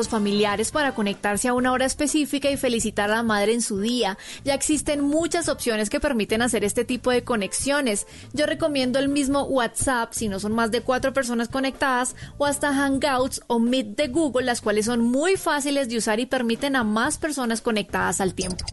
los familiares para conectarse a una hora específica y felicitar a la madre en su día. Ya existen muchas opciones que permiten hacer este tipo de conexiones. Yo recomiendo el mismo WhatsApp si no son más de cuatro personas conectadas o hasta Hangouts o Meet de Google, las cuales son muy fáciles de usar y permiten a más personas conectadas al tiempo.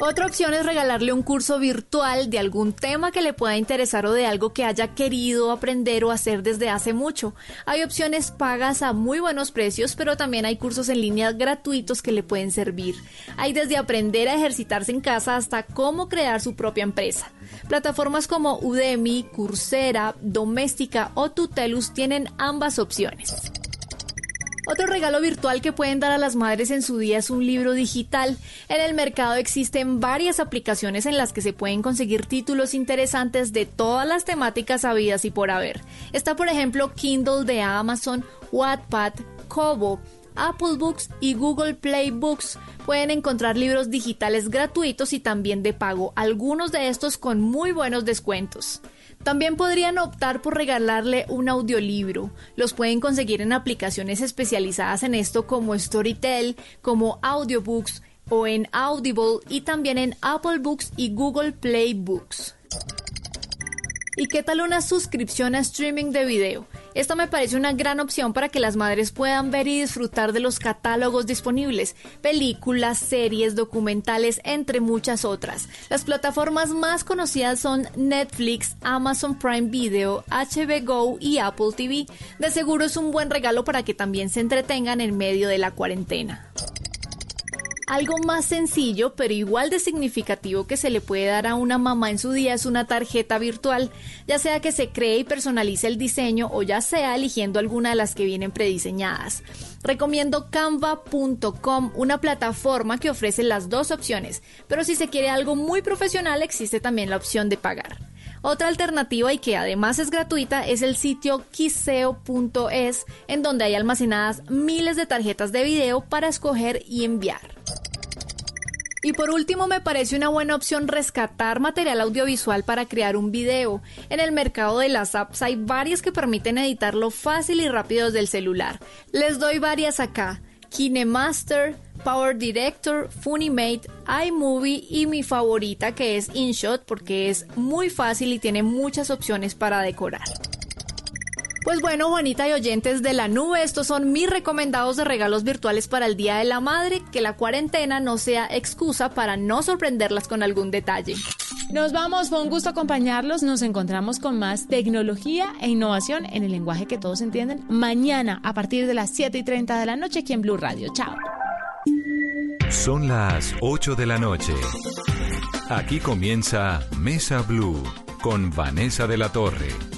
Otra opción es regalarle un curso virtual de algún tema que le pueda interesar o de algo que haya querido aprender o hacer desde hace mucho. Hay opciones pagas a muy buenos precios, pero también hay cursos en línea gratuitos que le pueden servir. Hay desde aprender a ejercitarse en casa hasta cómo crear su propia empresa. Plataformas como Udemy, Coursera, Doméstica o Tutelus tienen ambas opciones. Otro regalo virtual que pueden dar a las madres en su día es un libro digital. En el mercado existen varias aplicaciones en las que se pueden conseguir títulos interesantes de todas las temáticas habidas y por haber. Está por ejemplo Kindle de Amazon, Wattpad, Kobo, Apple Books y Google Play Books. Pueden encontrar libros digitales gratuitos y también de pago, algunos de estos con muy buenos descuentos. También podrían optar por regalarle un audiolibro. Los pueden conseguir en aplicaciones especializadas en esto como Storytel, como Audiobooks o en Audible y también en Apple Books y Google Play Books. ¿Y qué tal una suscripción a streaming de video? Esto me parece una gran opción para que las madres puedan ver y disfrutar de los catálogos disponibles, películas, series, documentales, entre muchas otras. Las plataformas más conocidas son Netflix, Amazon Prime Video, HBO y Apple TV. De seguro es un buen regalo para que también se entretengan en medio de la cuarentena. Algo más sencillo, pero igual de significativo que se le puede dar a una mamá en su día es una tarjeta virtual, ya sea que se cree y personalice el diseño o ya sea eligiendo alguna de las que vienen prediseñadas. Recomiendo canva.com, una plataforma que ofrece las dos opciones, pero si se quiere algo muy profesional existe también la opción de pagar. Otra alternativa y que además es gratuita es el sitio quiseo.es, en donde hay almacenadas miles de tarjetas de video para escoger y enviar. Y por último, me parece una buena opción rescatar material audiovisual para crear un video. En el mercado de las apps hay varias que permiten editarlo fácil y rápido desde el celular. Les doy varias acá. KineMaster, Power Director, Funimate, iMovie y mi favorita que es InShot porque es muy fácil y tiene muchas opciones para decorar. Pues bueno, Juanita y oyentes de la nube, estos son mis recomendados de regalos virtuales para el Día de la Madre, que la cuarentena no sea excusa para no sorprenderlas con algún detalle. Nos vamos, fue un gusto acompañarlos, nos encontramos con más tecnología e innovación en el lenguaje que todos entienden mañana a partir de las 7 y 30 de la noche aquí en Blue Radio. Chao. Son las 8 de la noche. Aquí comienza Mesa Blue con Vanessa de la Torre.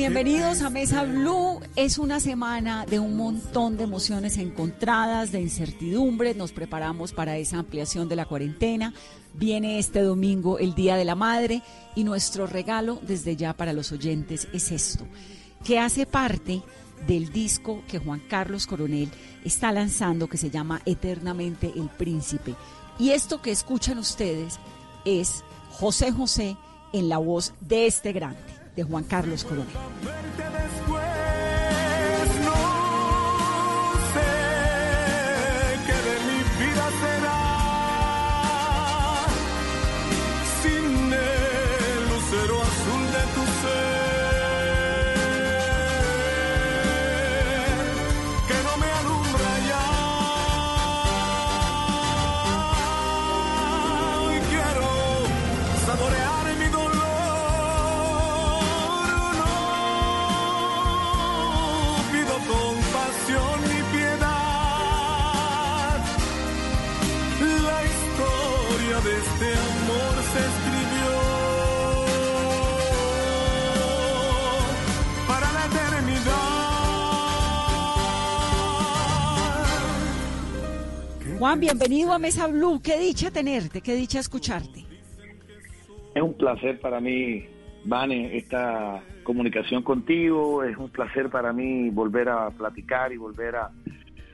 Bienvenidos a Mesa Blue. Es una semana de un montón de emociones encontradas, de incertidumbre. Nos preparamos para esa ampliación de la cuarentena. Viene este domingo el Día de la Madre y nuestro regalo desde ya para los oyentes es esto, que hace parte del disco que Juan Carlos Coronel está lanzando que se llama Eternamente el Príncipe. Y esto que escuchan ustedes es José José en la voz de este grande Juan Carlos Coronel. Juan, bienvenido a Mesa Blue. Qué dicha tenerte, qué dicha escucharte. Es un placer para mí, Vane, esta comunicación contigo. Es un placer para mí volver a platicar y volver a,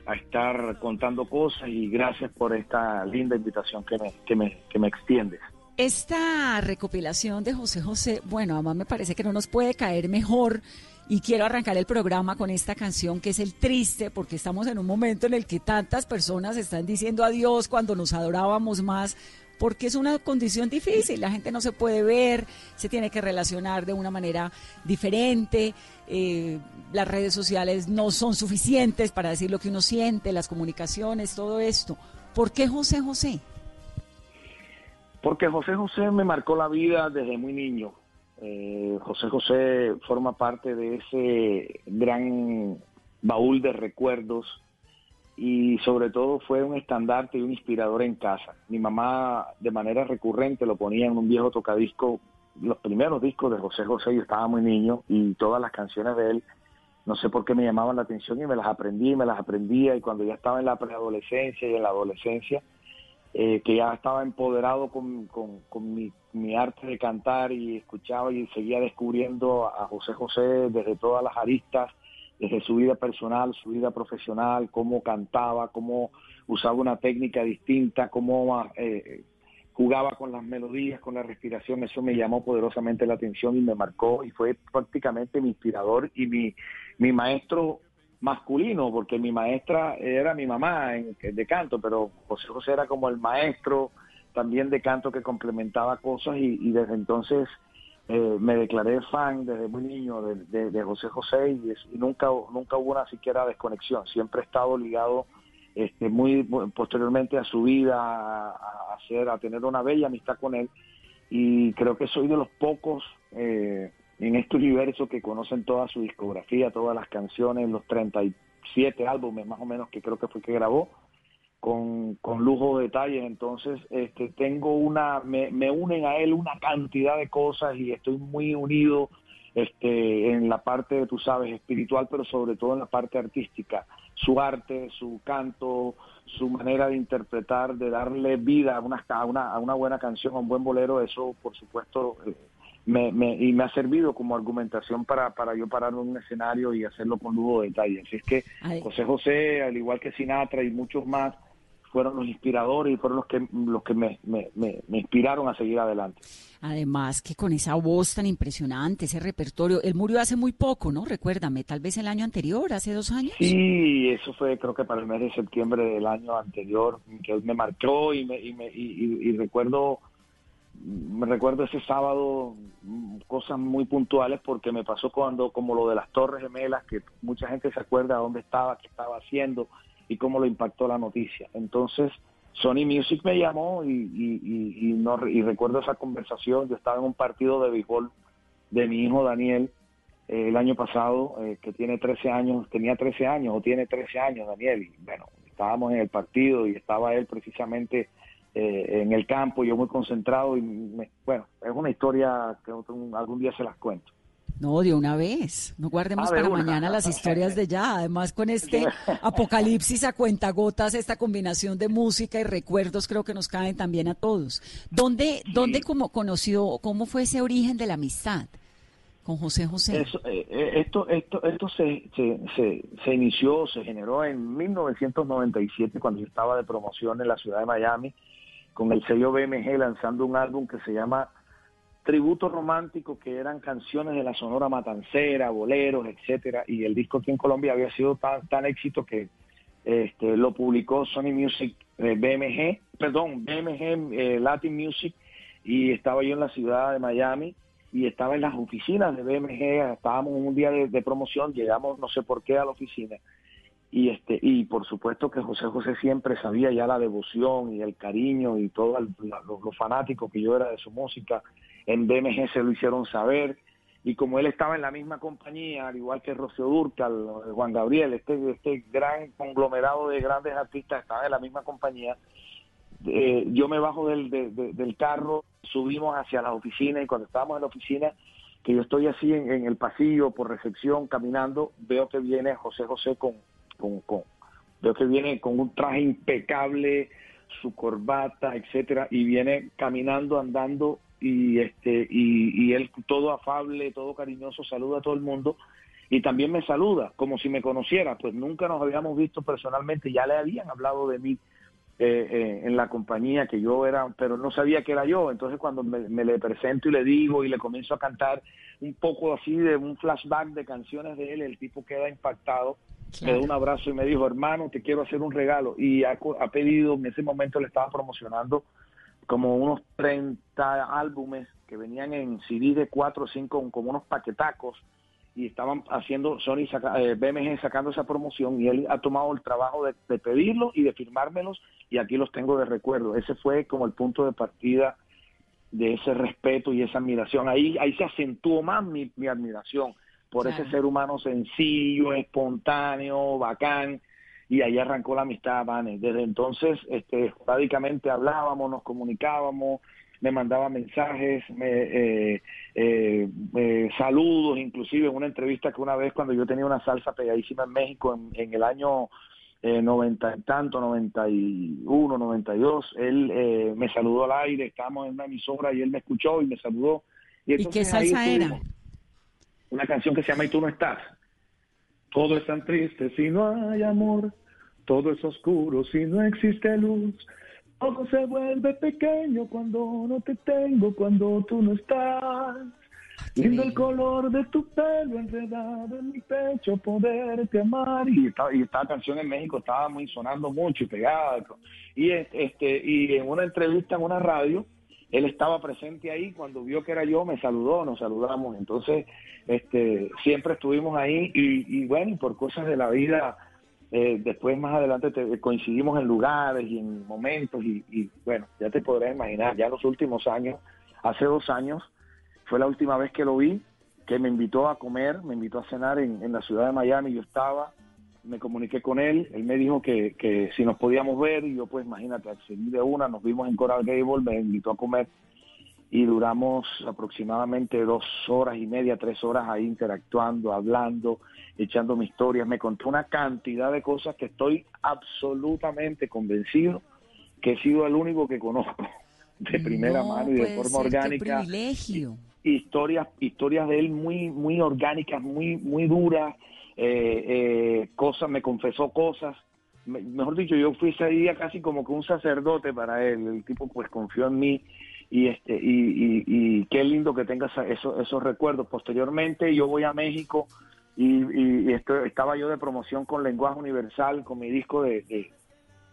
a estar contando cosas y gracias por esta linda invitación que me, que me, que me extiendes. Esta recopilación de José José, bueno, además me parece que no nos puede caer mejor y quiero arrancar el programa con esta canción que es el triste porque estamos en un momento en el que tantas personas están diciendo adiós cuando nos adorábamos más porque es una condición difícil, la gente no se puede ver, se tiene que relacionar de una manera diferente, eh, las redes sociales no son suficientes para decir lo que uno siente, las comunicaciones, todo esto. ¿Por qué José José? Porque José José me marcó la vida desde muy niño. Eh, José José forma parte de ese gran baúl de recuerdos y sobre todo fue un estandarte y un inspirador en casa. Mi mamá de manera recurrente lo ponía en un viejo tocadisco, los primeros discos de José José, yo estaba muy niño y todas las canciones de él, no sé por qué me llamaban la atención y me las aprendí, me las aprendía y cuando ya estaba en la preadolescencia y en la adolescencia, eh, que ya estaba empoderado con, con, mi, mi, arte de cantar y escuchaba y seguía descubriendo a José José desde todas las aristas, desde su vida personal, su vida profesional, cómo cantaba, cómo usaba una técnica distinta, cómo eh, jugaba con las melodías, con la respiración, eso me llamó poderosamente la atención y me marcó y fue prácticamente mi inspirador y mi, mi maestro masculino, porque mi maestra era mi mamá en, de canto, pero José José era como el maestro también de canto que complementaba cosas y, desde entonces eh, me declaré fan desde muy niño de, José José y, nunca, nunca hubo una siquiera desconexión, siempre he estado ligado este, muy, posteriormente a su vida, a, hacer, a tener una bella amistad con él. Y creo que soy de los pocos eh, en este universo que conocen toda su discografía, todas las canciones, los 37 álbumes más o menos que creo que fue que grabó, con, con lujo de detalles. Entonces, este, tengo una, me, me unen a él una cantidad de cosas y estoy muy unido este, en la parte, tú sabes, espiritual, pero sobre todo en la parte artística. Su arte, su canto, su manera de interpretar, de darle vida a una, a una, a una buena canción, a un buen bolero, eso por supuesto eh, me, me, y me ha servido como argumentación para, para yo parar en un escenario y hacerlo con lujo de detalle. Así es que José José, al igual que Sinatra y muchos más, fueron los inspiradores y fueron los que, los que me, me, me, inspiraron a seguir adelante. Además que con esa voz tan impresionante, ese repertorio, él murió hace muy poco, ¿no? Recuérdame, tal vez el año anterior, hace dos años. Sí, eso fue creo que para el mes de septiembre del año anterior, que me marcó y, me, y, me, y recuerdo me recuerdo ese sábado mm, cosas muy puntuales porque me pasó cuando, como lo de las Torres Gemelas, que mucha gente se acuerda dónde estaba, qué estaba haciendo y cómo lo impactó la noticia. Entonces, Sony Music me llamó y, y, y, y recuerdo esa conversación. Yo estaba en un partido de béisbol de mi hijo Daniel eh, el año pasado, eh, que tiene 13 años, tenía 13 años o tiene 13 años Daniel. Y bueno, estábamos en el partido y estaba él precisamente eh, en el campo, yo muy concentrado y bueno, es una historia que algún día se las cuento. No, de una vez. No guardemos ah, para mañana las historias de ya. Además, con este apocalipsis a cuentagotas, esta combinación de música y recuerdos creo que nos caen también a todos. ¿Dónde, dónde como conoció, cómo fue ese origen de la amistad con José José? Eh, eh, esto esto, esto se, se, se, se, inició, se generó en 1997 cuando yo estaba de promoción en la ciudad de Miami con el sello BMG lanzando un álbum que se llama Tributo Romántico, que eran canciones de la Sonora Matancera, boleros, etcétera, y el disco aquí en Colombia había sido tan, éxito que este, lo publicó Sony Music eh, BMG, perdón, BMG eh, Latin Music, y estaba yo en la ciudad de Miami y estaba en las oficinas de BMG, estábamos en un día de promoción, llegamos no sé por qué a la oficina y este y por supuesto que José José siempre sabía ya la devoción y el cariño y todo lo, fanático que yo era de su música en BMG se lo hicieron saber. Y como él estaba en la misma compañía al igual que Rocío Durcal Juan Gabriel este este gran conglomerado de grandes artistas estaba en la misma compañía eh, yo me bajo del, del carro, subimos hacia la oficina y cuando estábamos en la oficina, que yo estoy así en, el pasillo por recepción caminando, veo que viene José José con, con, con, veo que viene con un traje impecable, su corbata, etcétera, y viene caminando, andando y este y, y él todo afable, todo cariñoso, saluda a todo el mundo y también me saluda como si me conociera, pues nunca nos habíamos visto personalmente, ya le habían hablado de mí eh, eh, en la compañía que yo era, pero no sabía que era yo. Entonces cuando me, le presento y le digo y le comienzo a cantar un poco así de un flashback de canciones de él, el tipo queda impactado, me da un abrazo y me dijo, hermano, te quiero hacer un regalo. Y ha, ha pedido, en ese momento le estaba promocionando como unos 30 álbumes que venían en CD de 4 o 5, como unos paquetacos y estaban haciendo Sony eh, BMG sacando esa promoción y él ha tomado el trabajo de, pedirlo y de firmármelos y aquí los tengo de recuerdo. Ese fue como el punto de partida de ese respeto y esa admiración. Ahí ahí se acentuó más mi, admiración por ese ser humano sencillo, espontáneo, bacán y ahí arrancó la amistad, Vane. Desde entonces, este, prácticamente hablábamos, nos comunicábamos, me mandaba mensajes, me, eh, eh, saludos, inclusive en una entrevista que una vez cuando yo tenía una salsa pegadísima en México en, el año eh, 90 y tanto, 91, 92, él eh, me saludó al aire, estábamos en una emisora y él me escuchó y me saludó. ¿Y, qué salsa era? Una canción que se llama Y tú no estás. Todo es tan triste si no hay amor, todo es oscuro si no existe luz todo se vuelve pequeño cuando no te tengo, cuando tú no estás. Lindo el color de tu pelo enredado en mi pecho, poderte amar. Y esta, y esta canción en México estaba muy sonando mucho y pegada. Y, este, y en una entrevista en una radio, él estaba presente ahí cuando vio que era yo, me saludó, nos saludamos. Entonces, este, siempre estuvimos ahí y, y bueno, por cosas de la vida eh, después más adelante coincidimos en lugares y en momentos y, bueno, ya te podrás imaginar, ya los últimos años, hace dos años, fue la última vez que lo vi, que me invitó a comer, me invitó a cenar en, la ciudad de Miami, yo estaba, me comuniqué con él, él me dijo que, que si nos podíamos ver y yo pues imagínate, accedí de una, nos vimos en Coral Gable, me invitó a comer y duramos aproximadamente dos horas y media, tres horas ahí interactuando, hablando, echando mi historia. Me contó una cantidad de cosas que estoy absolutamente convencido que he sido el único que conozco de primera mano y de forma orgánica. privilegio. Historias, historias de él muy, muy orgánicas, muy, muy duras. Eh, eh, cosas, me confesó cosas. mejor dicho, yo fui ese día casi como que un sacerdote para él. El tipo pues confió en mí y este y, y, qué lindo que tengas esos, esos recuerdos. Posteriormente yo voy a México y, y estaba yo de promoción con Lenguaje Universal, con mi disco de,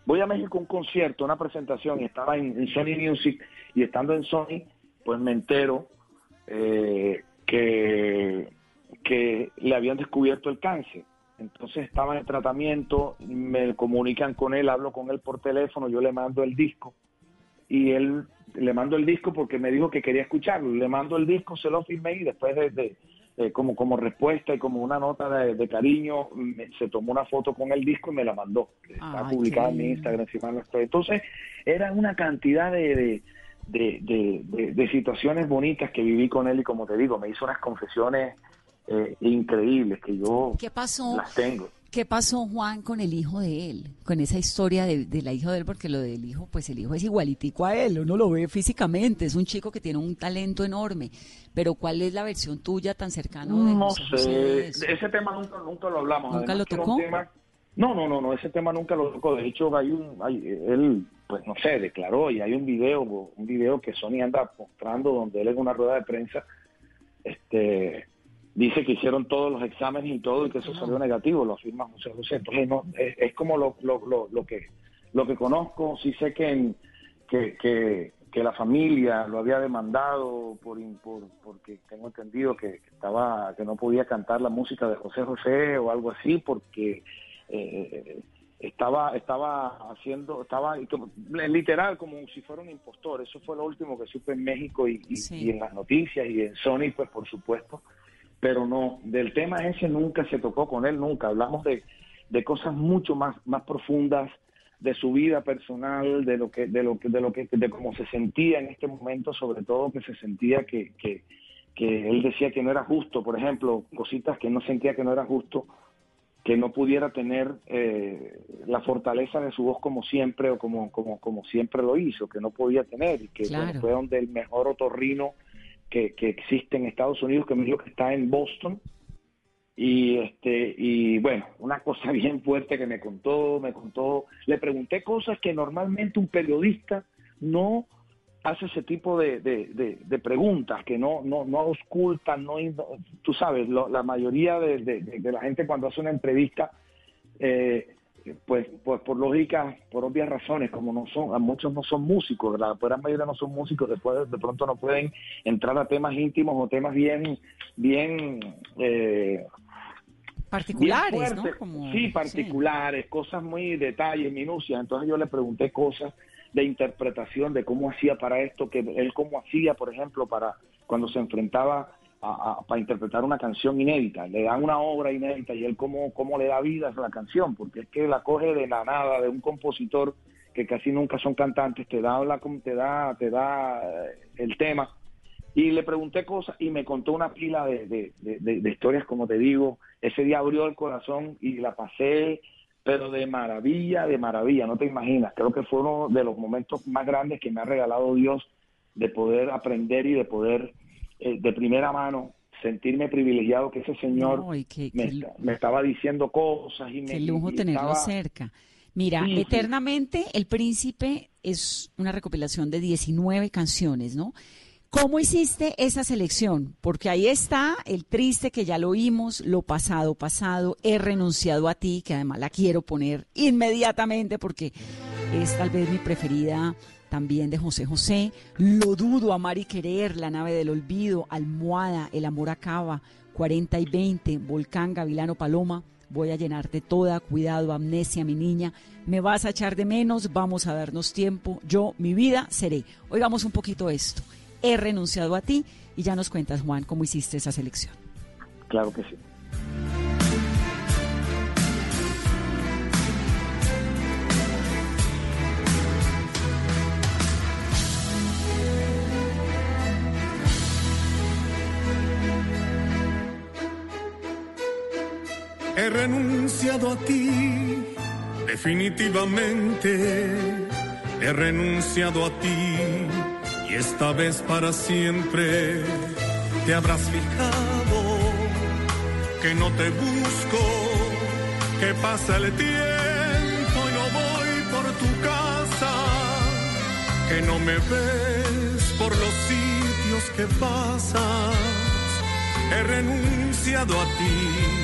Voy a México a un concierto, una presentación, y estaba en, Sony Music, y estando en Sony, pues me entero eh, que, que le habían descubierto el cáncer. Entonces estaba en tratamiento, me comunican con él, hablo con él por teléfono, yo le mando el disco y él le mando el disco porque me dijo que quería escucharlo. Le mando el disco, se lo firmé y después de, como, como respuesta y como una nota de, cariño, se tomó una foto con el disco y me la mandó. Está publicada en mi Instagram, si mal no estoy. Entonces, era una cantidad de, de, situaciones bonitas que viví con él y como te digo, me hizo unas confesiones eh, increíbles que yo ¿Qué pasó? las tengo. ¿Qué pasó, Juan, con el hijo de él? Con esa historia de, la hija de él, porque lo del hijo, pues el hijo es igualitico a él, uno lo ve físicamente, es un chico que tiene un talento enorme, pero ¿cuál es la versión tuya tan cercana? De no sé, ese tema nunca, nunca lo hablamos. ¿Nunca lo tocó? no, no, no, no, ese tema nunca lo tocó, de hecho hay un, hay, él, pues no sé, declaró y hay un video, un video que Sony anda mostrando donde él en una rueda de prensa, este dice que hicieron todos los exámenes y todo y que eso salió negativo, lo afirma José José. Entonces, no, es, como lo, lo, lo, que lo que conozco, sí sé que, que, que, la familia lo había demandado por, por porque tengo entendido que, estaba que no podía cantar la música de José José o algo así porque eh, estaba estaba haciendo estaba literal como si fuera un impostor. Eso fue lo último que supe en México y, y en las noticias y en Sony pues por supuesto pero no, del tema ese nunca se tocó con él, nunca. Hablamos de, de cosas mucho más, más profundas, de su vida personal, de lo que, de lo que, de lo que, de cómo se sentía en este momento, sobre todo que se sentía que, que, que él decía que no era justo, por ejemplo, cositas que no sentía que no era justo, que no pudiera tener eh, la fortaleza de su voz como siempre o como, como, como siempre lo hizo, que no podía tener, y que fue donde el mejor otorrino que, existe en Estados Unidos, que me dijo que está en Boston, y este y bueno una cosa bien fuerte que me contó me contó. Le pregunté cosas que normalmente un periodista no hace ese tipo de, de, preguntas que no no no auscultan no tú sabes la mayoría de, la gente cuando hace una entrevista eh, pues, pues por lógica, por obvias razones, como no son, a muchos no son músicos, la gran mayoría no son músicos, después de pronto no pueden entrar a temas íntimos o temas bien, bien eh, particulares, ¿no? sí, particulares, cosas muy detalles, minucias. Entonces yo le pregunté cosas de interpretación de cómo hacía para esto, que él cómo hacía, por ejemplo, para cuando se enfrentaba para interpretar una canción inédita. Le dan una obra inédita y él cómo, cómo le da vida a la canción, porque es que la coge de la nada, de un compositor que casi nunca son cantantes, te da, la, te da, te da eh, el tema. Y le pregunté cosas y me contó una pila de, de, de historias, como te digo, ese día abrió el corazón y la pasé, pero de maravilla, de maravilla, no te imaginas. Creo que fue uno de los momentos más grandes que me ha regalado Dios de poder aprender y de poder, eh, de primera mano, sentirme privilegiado que ese señor me, estaba diciendo cosas y Qué lujo tenerlo cerca. Mira, Eternamente El Príncipe es una recopilación de 19 canciones, ¿no? ¿Cómo hiciste esa selección? Porque ahí está el triste que ya lo oímos, lo pasado, pasado, he renunciado a ti, que además la quiero poner inmediatamente porque es tal vez mi preferida también de José José. Lo dudo, amar y querer, la nave del olvido, almohada, el amor acaba, 40 y 20, volcán, gavilano, paloma. Voy a llenarte toda, cuidado, amnesia, mi niña. Me vas a echar de menos, vamos a darnos tiempo. Yo, mi vida, seré. Oigamos un poquito esto he renunciado a ti y ya nos cuentas, Juan, cómo hiciste esa selección. Claro que sí. He renunciado a ti, definitivamente. He renunciado a ti y esta vez para siempre te habrás fijado que no te busco, que pasa el tiempo y no voy por tu casa, que no me ves por los sitios que pasas. He renunciado a ti,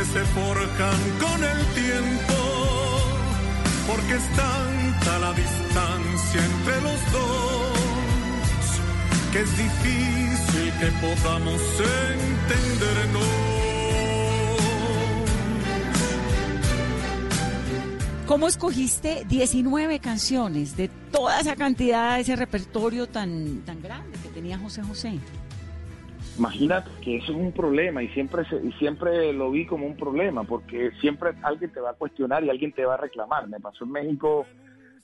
que se forjan con el tiempo porque es tanta la distancia entre los dos que es difícil que podamos entendernos. ¿Cómo escogiste 19 canciones de toda esa cantidad, de ese repertorio tan, tan grande que tenía José José? Imagínate que eso es un problema y siempre y siempre lo vi como un problema porque siempre alguien te va a cuestionar y alguien te va a reclamar. Me pasó en México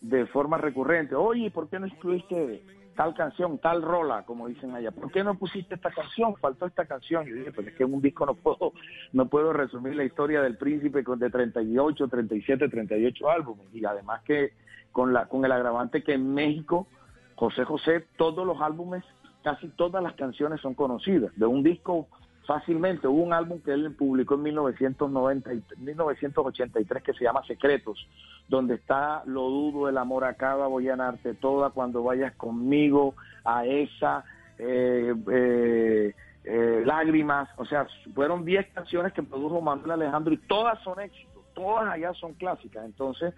de forma recurrente. Oye, ¿por qué no excluiste tal canción, tal rola, como dicen allá? ¿Por qué no pusiste esta canción? Faltó esta canción. Yo dije, pues es que en un disco no puedo, no puedo resumir la historia del príncipe con de 38, 37, 38 álbumes. Y además que con la con el agravante que en México José José todos los álbumes casi todas las canciones son conocidas. De un disco fácilmente, hubo un álbum que él publicó en 1990, 1983 que se llama Secretos, donde está Lo dudo, el amor acaba, voy a ganarte toda, cuando vayas conmigo, a esa, eh, eh, eh, lágrimas, o sea, fueron 10 canciones que produjo Manuel Alejandro y todas son éxitos, todas allá son clásicas. Entonces,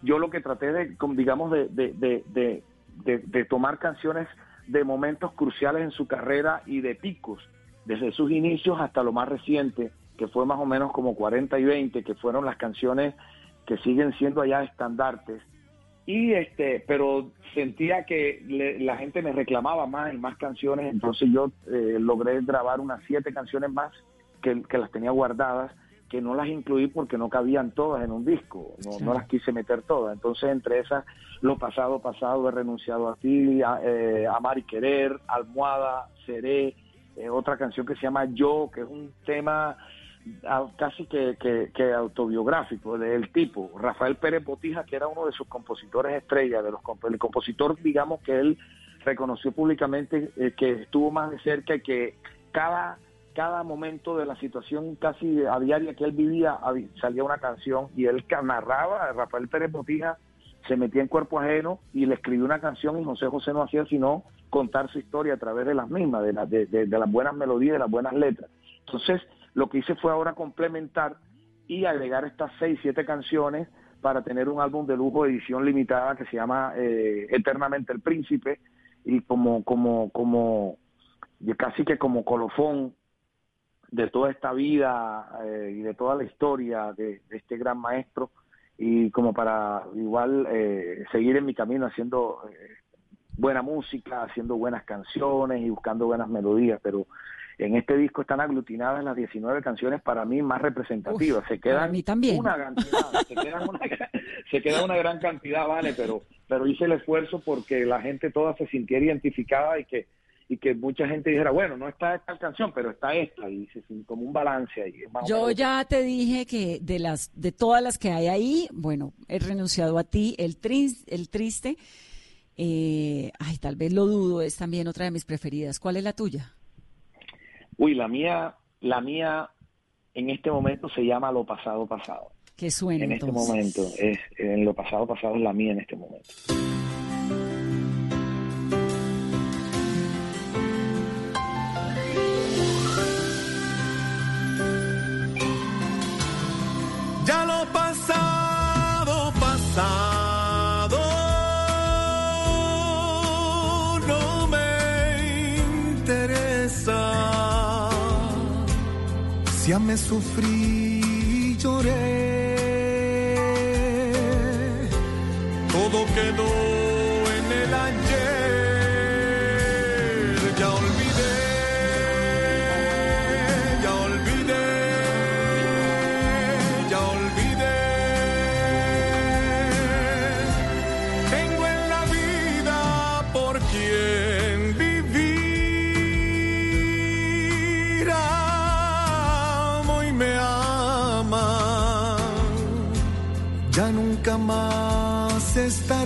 yo lo que traté de, digamos, de, de, de, tomar canciones de momentos cruciales en su carrera y de picos, desde sus inicios hasta lo más reciente, que fue más o menos como 40 y 20, que fueron las canciones que siguen siendo allá estandartes. Y este, pero sentía que la gente me reclamaba más y más canciones, entonces yo eh, logré grabar unas siete canciones más que, que las tenía guardadas que no las incluí porque no cabían todas en un disco, no, las quise meter todas. Entonces, entre esas, Lo pasado, pasado, he renunciado a ti, a, eh, Amar y Querer, Almohada, Seré, eh, otra canción que se llama Yo, que es un tema ah, casi que, que, autobiográfico del tipo. Rafael Pérez Botija, que era uno de sus compositores estrella, de los el compositor, digamos, que él reconoció públicamente eh, que estuvo más de cerca y que cada cada momento de la situación casi a diaria que él vivía salía una canción y él narraba, Rafael Pérez Botija se metía en cuerpo ajeno y le escribió una canción y José José no hacía sino contar su historia a través de las mismas, de, de, de, las buenas melodías, de las buenas letras. Entonces, lo que hice fue ahora complementar y agregar estas seis, siete canciones para tener un álbum de lujo de edición limitada que se llama eh, Eternamente el Príncipe y como, como, como, casi que como colofón de toda esta vida eh, y de toda la historia de, este gran maestro y como para igual eh, seguir en mi camino haciendo eh, buena música, haciendo buenas canciones y buscando buenas melodías, pero en este disco están aglutinadas las 19 canciones para mí más representativas. se quedan una cantidad, se quedan una, se queda una gran cantidad, vale, pero pero hice el esfuerzo porque la gente toda se sintiera identificada y que y que mucha gente dijera, bueno, no está esta canción, pero está esta, y se como un balance ahí. Yo ya te dije que de las de todas las que hay ahí, bueno, he renunciado a ti, el, el triste, eh, ay, tal vez lo dudo, es también otra de mis preferidas. ¿Cuál es la tuya? Uy, la mía, la mía en este momento se llama Lo pasado pasado. ¿Qué suena En este momento, es, en Lo pasado pasado es la mía en este momento. Si me sufrí, lloré. Todo quedó más estaré.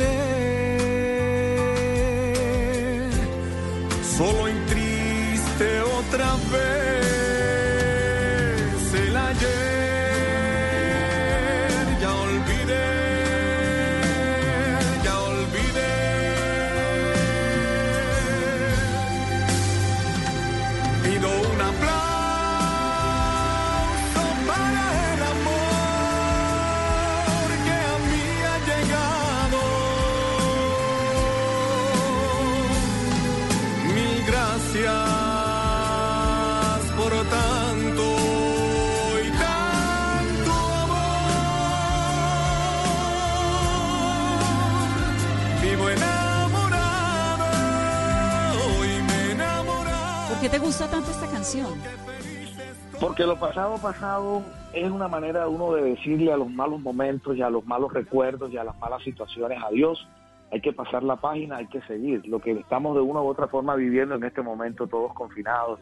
Porque lo pasado, pasado es una manera de uno de decirle a los malos momentos y a los malos recuerdos y a las malas situaciones adiós. Hay que pasar la página, hay que seguir. Lo que estamos de una u otra forma viviendo en este momento, todos confinados,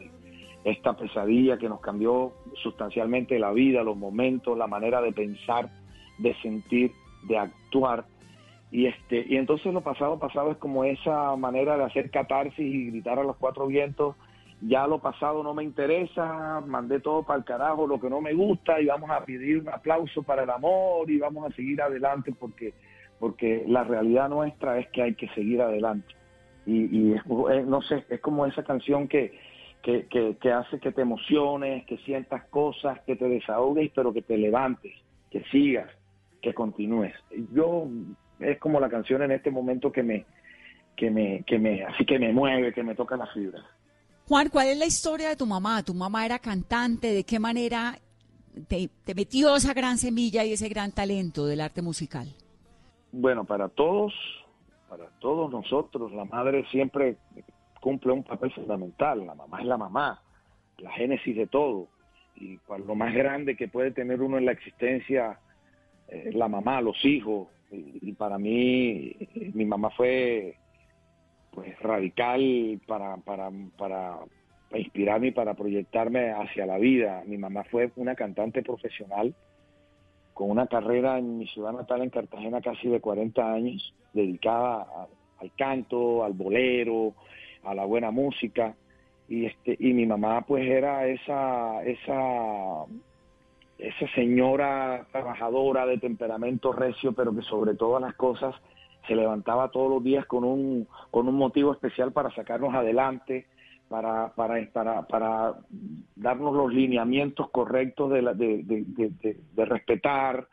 esta pesadilla que nos cambió sustancialmente la vida, los momentos, la manera de pensar, de sentir, de actuar. Y, este, y entonces lo pasado, pasado es como esa manera de hacer catarsis y gritar a los cuatro vientos ya lo pasado no me interesa, mandé todo para el carajo, lo que no me gusta y vamos a pedir un aplauso para el amor y vamos a seguir adelante porque, porque la realidad nuestra es que hay que seguir adelante. Y, y no sé, es como esa canción que, que, que, que, hace que te emociones, que sientas cosas, que te desahogues, pero que te levantes. que sigas, que continúes. Yo es como la canción en este momento que me, que me, que me, así que me mueve, que me toca la fibra. Juan, ¿cuál es la historia de tu mamá? ¿Tu mamá era cantante? ¿De qué manera te, metió esa gran semilla y ese gran talento del arte musical? Bueno, para todos, para todos nosotros, la madre siempre cumple un papel fundamental. La mamá es la mamá, la génesis de todo. Y lo más grande que puede tener uno en la existencia, eh, la mamá, los hijos. Y, para mí, mi mamá fue pues radical para, para, para inspirarme y para proyectarme hacia la vida. Mi mamá fue una cantante profesional con una carrera en mi ciudad natal, en Cartagena, casi de 40 años, dedicada al canto, al bolero, a la buena música. Y, este, y mi mamá pues era esa, esa, esa señora trabajadora de temperamento recio, pero que sobre todas las cosas se levantaba todos los días con un, con un motivo especial para sacarnos adelante, para, para, para, darnos los lineamientos correctos de, la, de, de, respetar,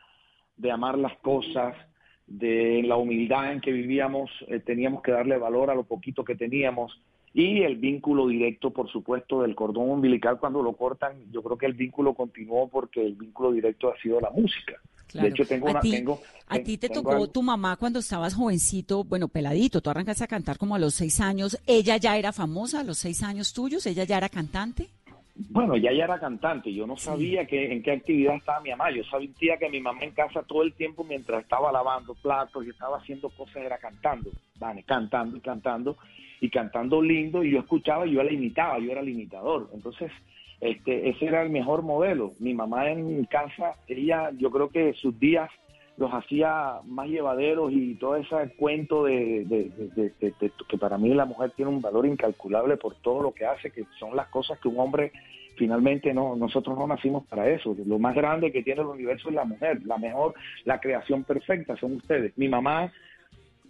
de amar las cosas, de la humildad en que vivíamos, eh, teníamos que darle valor a lo poquito que teníamos y el vínculo directo, por supuesto, del cordón umbilical cuando lo cortan, yo creo que el vínculo continuó porque el vínculo directo ha sido la música. De hecho, tengo a una... Tengo, a ti te tocó tu mamá cuando estabas jovencito, bueno, peladito, tú arrancaste a cantar como a los seis años. ¿Ella ya era famosa a los seis años tuyos? ¿Ella ya era cantante? Bueno, ya ya era cantante, yo no sabía que, en qué actividad estaba mi mamá, yo sabía que mi mamá en casa todo el tiempo mientras estaba lavando platos y estaba haciendo cosas era cantando, vale, cantando y cantando y cantando lindo y yo escuchaba y yo la imitaba, yo era el imitador, entonces este, ese era el mejor modelo. Mi mamá en casa, ella, yo creo que sus días los hacía más llevaderos y todo ese cuento de, que para mí la mujer tiene un valor incalculable por todo lo que hace, que son las cosas que un hombre finalmente no, nosotros no nacimos para eso. Lo más grande que tiene el universo es la mujer, la mejor, la creación perfecta son ustedes. Mi mamá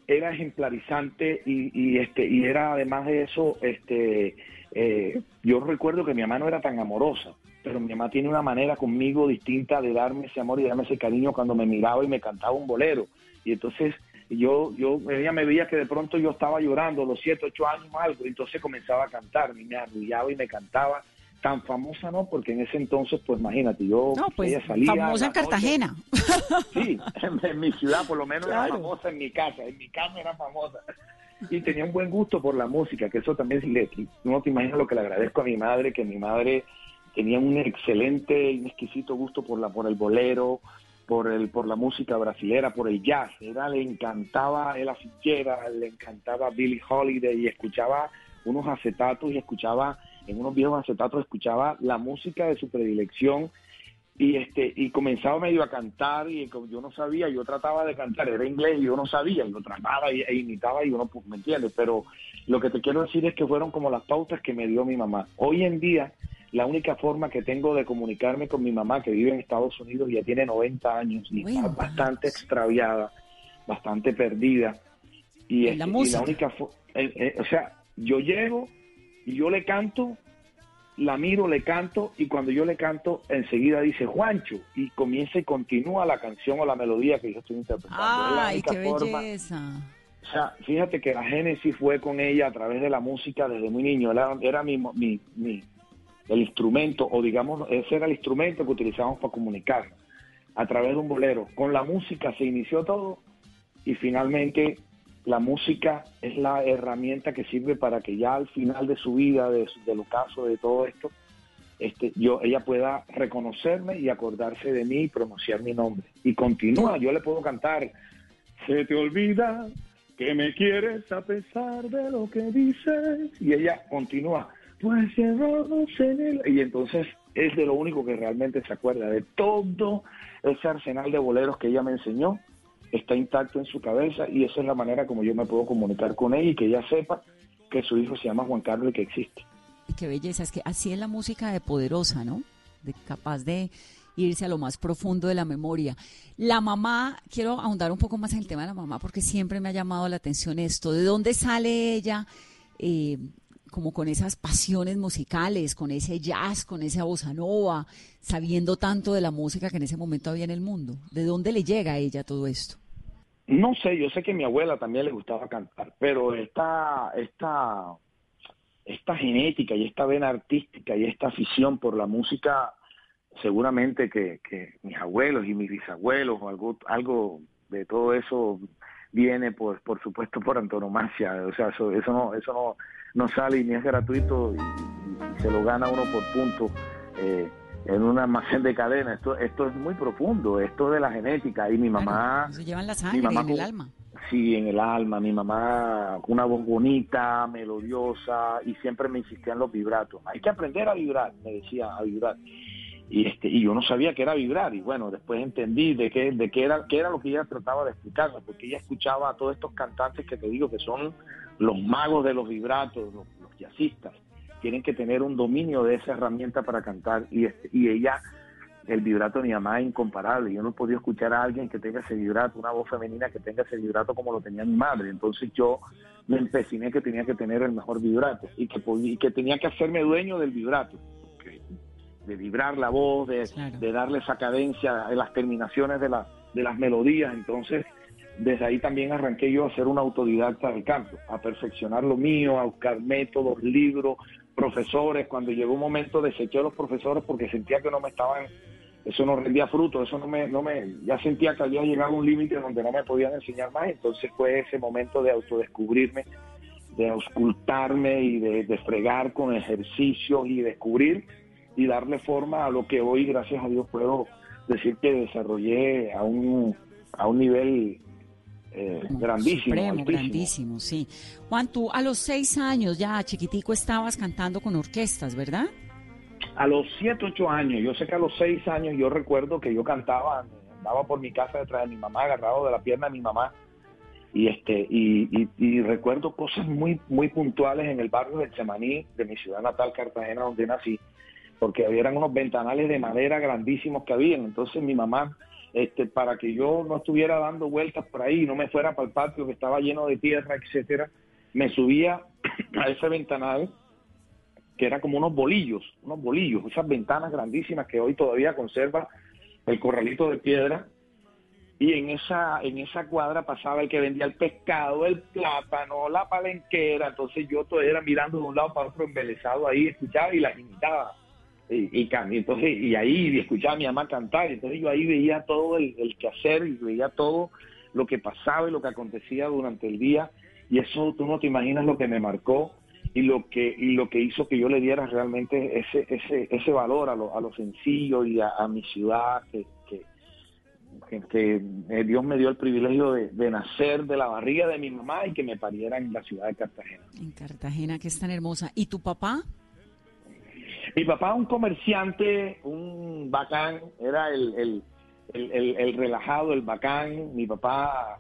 era ejemplarizante y, y este y era además de eso este eh, yo recuerdo que mi mamá no era tan amorosa, pero mi mamá tiene una manera conmigo distinta de darme ese amor y darme ese cariño cuando me miraba y me cantaba un bolero. Y entonces yo, yo, ella me veía que de pronto yo estaba llorando, los siete, ocho años algo, y entonces comenzaba a cantar, y me arrullaba y me cantaba. Tan famosa no, porque en ese entonces, pues imagínate, yo no, pues, salía. Famosa en Cartagena. Sí, en, mi ciudad, por lo menos era famosa en mi casa, en mi casa era famosa y tenía un buen gusto por la música, que eso también, no te imaginas lo que le agradezco a mi madre, que mi madre tenía un excelente y exquisito gusto por la por el bolero, por el por la música brasilera, por el jazz. Era le encantaba el fichera, le encantaba Billie Holiday y escuchaba unos acetatos y escuchaba en unos viejos acetatos escuchaba la música de su predilección y este y comenzaba medio a cantar y yo no sabía yo trataba de cantar era inglés y yo no sabía y lo trataba e imitaba y uno pues me entiende pero lo que te quiero decir es que fueron como las pautas que me dio mi mamá. Hoy en día la única forma que tengo de comunicarme con mi mamá que vive en Estados Unidos ya tiene 90 años y está bastante extraviada bastante perdida. Y, la, y la única eh, eh, o sea yo llego y yo le canto la miro, le canto y cuando yo le canto enseguida dice Juancho y comienza y continúa la canción o la melodía que yo estoy interpretando. ¡Ay, qué belleza! O sea, fíjate que la génesis fue con ella a través de la música desde muy niño. Era, era mi, mi, mi, el instrumento, o digamos, ese era el instrumento que utilizábamos para comunicarnos a través de un bolero. Con la música se inició todo y finalmente la música es la herramienta que sirve para que ya al final de su vida, de, del ocaso, de todo esto, este, yo, ella pueda reconocerme y acordarse de mí y pronunciar mi nombre. Y continúa, yo le puedo cantar, se te olvida que me quieres a pesar de lo que dices. Y ella continúa, pues y entonces es de lo único que realmente se acuerda, de todo ese arsenal de boleros que ella me enseñó está intacto en su cabeza y esa es la manera como yo me puedo comunicar con ella y que ella sepa que su hijo se llama Juan Carlos y que existe. Y qué belleza, es que así es la música de poderosa, ¿no? De, capaz de irse a lo más profundo de la memoria. La mamá, quiero ahondar un poco más en el tema de la mamá porque siempre me ha llamado la atención esto. ¿De dónde sale ella? Eh, como con esas pasiones musicales, con ese jazz, con esa bossa nova, sabiendo tanto de la música que en ese momento había en el mundo? ¿De dónde le llega a ella todo esto? No sé, yo sé que mi abuela también le gustaba cantar, pero esta, esta, esta genética y esta vena artística y esta afición por la música, seguramente que, mis abuelos y mis bisabuelos o algo, algo de todo eso viene pues por supuesto por antonomasia. O sea eso eso no eso no no sale ni es gratuito y, se lo gana uno por punto eh, en un almacén de cadena. Esto esto es muy profundo esto de la genética. Y mi mamá se llevan la sangre en el alma. Sí en el alma. Mi mamá una voz bonita melodiosa y siempre me insistía en los vibratos. Hay que aprender a vibrar me decía a vibrar y este y yo no sabía que era vibrar. Y bueno después entendí de qué de qué era qué era lo que ella trataba de explicarme porque ella escuchaba a todos estos cantantes que te digo que son los magos de los vibratos los, jazzistas tienen que tener un dominio de esa herramienta para cantar y este, y ella el vibrato de mi mamá es incomparable. Yo no podía escuchar a alguien que tenga ese vibrato una voz femenina que tenga ese vibrato como lo tenía mi madre. Entonces yo me empeciné que tenía que tener el mejor vibrato y que y que tenía que hacerme dueño del vibrato de vibrar la voz, de, darle esa cadencia en las terminaciones de, la, de las melodías. Entonces, desde ahí también arranqué yo a ser un autodidacta del canto, a perfeccionar lo mío, a buscar métodos, libros, profesores. Cuando llegó un momento deseché a los profesores porque sentía que no me estaban, eso no rendía fruto, eso no me, no me, ya sentía que había llegado a un límite donde no me podían enseñar más. Entonces fue ese momento de autodescubrirme, de auscultarme y de, de fregar con ejercicios y descubrir y darle forma a lo que hoy, gracias a Dios, puedo decir que desarrollé a un, a un nivel eh, grandísimo. grandísimo, sí. Juan, tú a los seis años ya chiquitico estabas cantando con orquestas, ¿verdad? A los siete, ocho años, yo sé que a los seis años yo recuerdo que yo cantaba, andaba por mi casa detrás de mi mamá, agarrado de la pierna de mi mamá, y este y, y, recuerdo cosas muy muy puntuales en el barrio del Chemaní de mi ciudad natal Cartagena donde nací porque eran unos ventanales de madera grandísimos que habían. Entonces mi mamá, este, para que yo no estuviera dando vueltas por ahí, no me fuera para el patio que estaba lleno de tierra, etcétera, me subía a ese ventanal que era como unos bolillos, unos bolillos, esas ventanas grandísimas que hoy todavía conserva el corralito de piedra. Y en esa, en esa cuadra pasaba el que vendía el pescado, el plátano, la palenquera. Entonces yo todo era mirando de un lado para otro embelesado ahí, escuchaba y las imitaba y, y, entonces, y ahí escuchaba a mi mamá cantar, entonces yo ahí veía todo el, el quehacer y veía todo lo que pasaba y lo que acontecía durante el día, y eso tú no te imaginas lo que me marcó y lo que y lo que hizo que yo le diera realmente ese ese ese valor a lo, a lo sencillo y a, mi ciudad que, que, eh, Dios me dio el privilegio de, de, nacer de la barriga de mi mamá y que me pariera en la ciudad de Cartagena. En Cartagena, que es tan hermosa. ¿Y tu papá? Mi papá, un comerciante, un bacán, era el, el, relajado, el bacán. Mi papá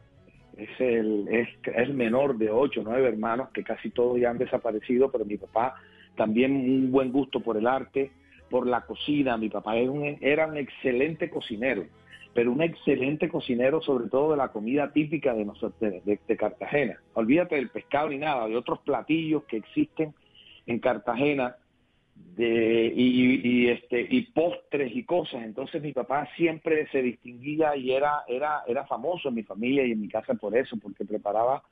es el, es, el menor de ocho, nueve hermanos, que casi todos ya han desaparecido, pero mi papá también un buen gusto por el arte, por la cocina. Mi papá era un, era un excelente cocinero, pero un excelente cocinero sobre todo de la comida típica de, nosotros, de Cartagena. Olvídate del pescado ni nada, de otros platillos que existen en Cartagena de, y, este y postres y cosas entonces mi papá siempre se distinguía y era era era famoso en mi familia y en mi casa por eso porque preparaba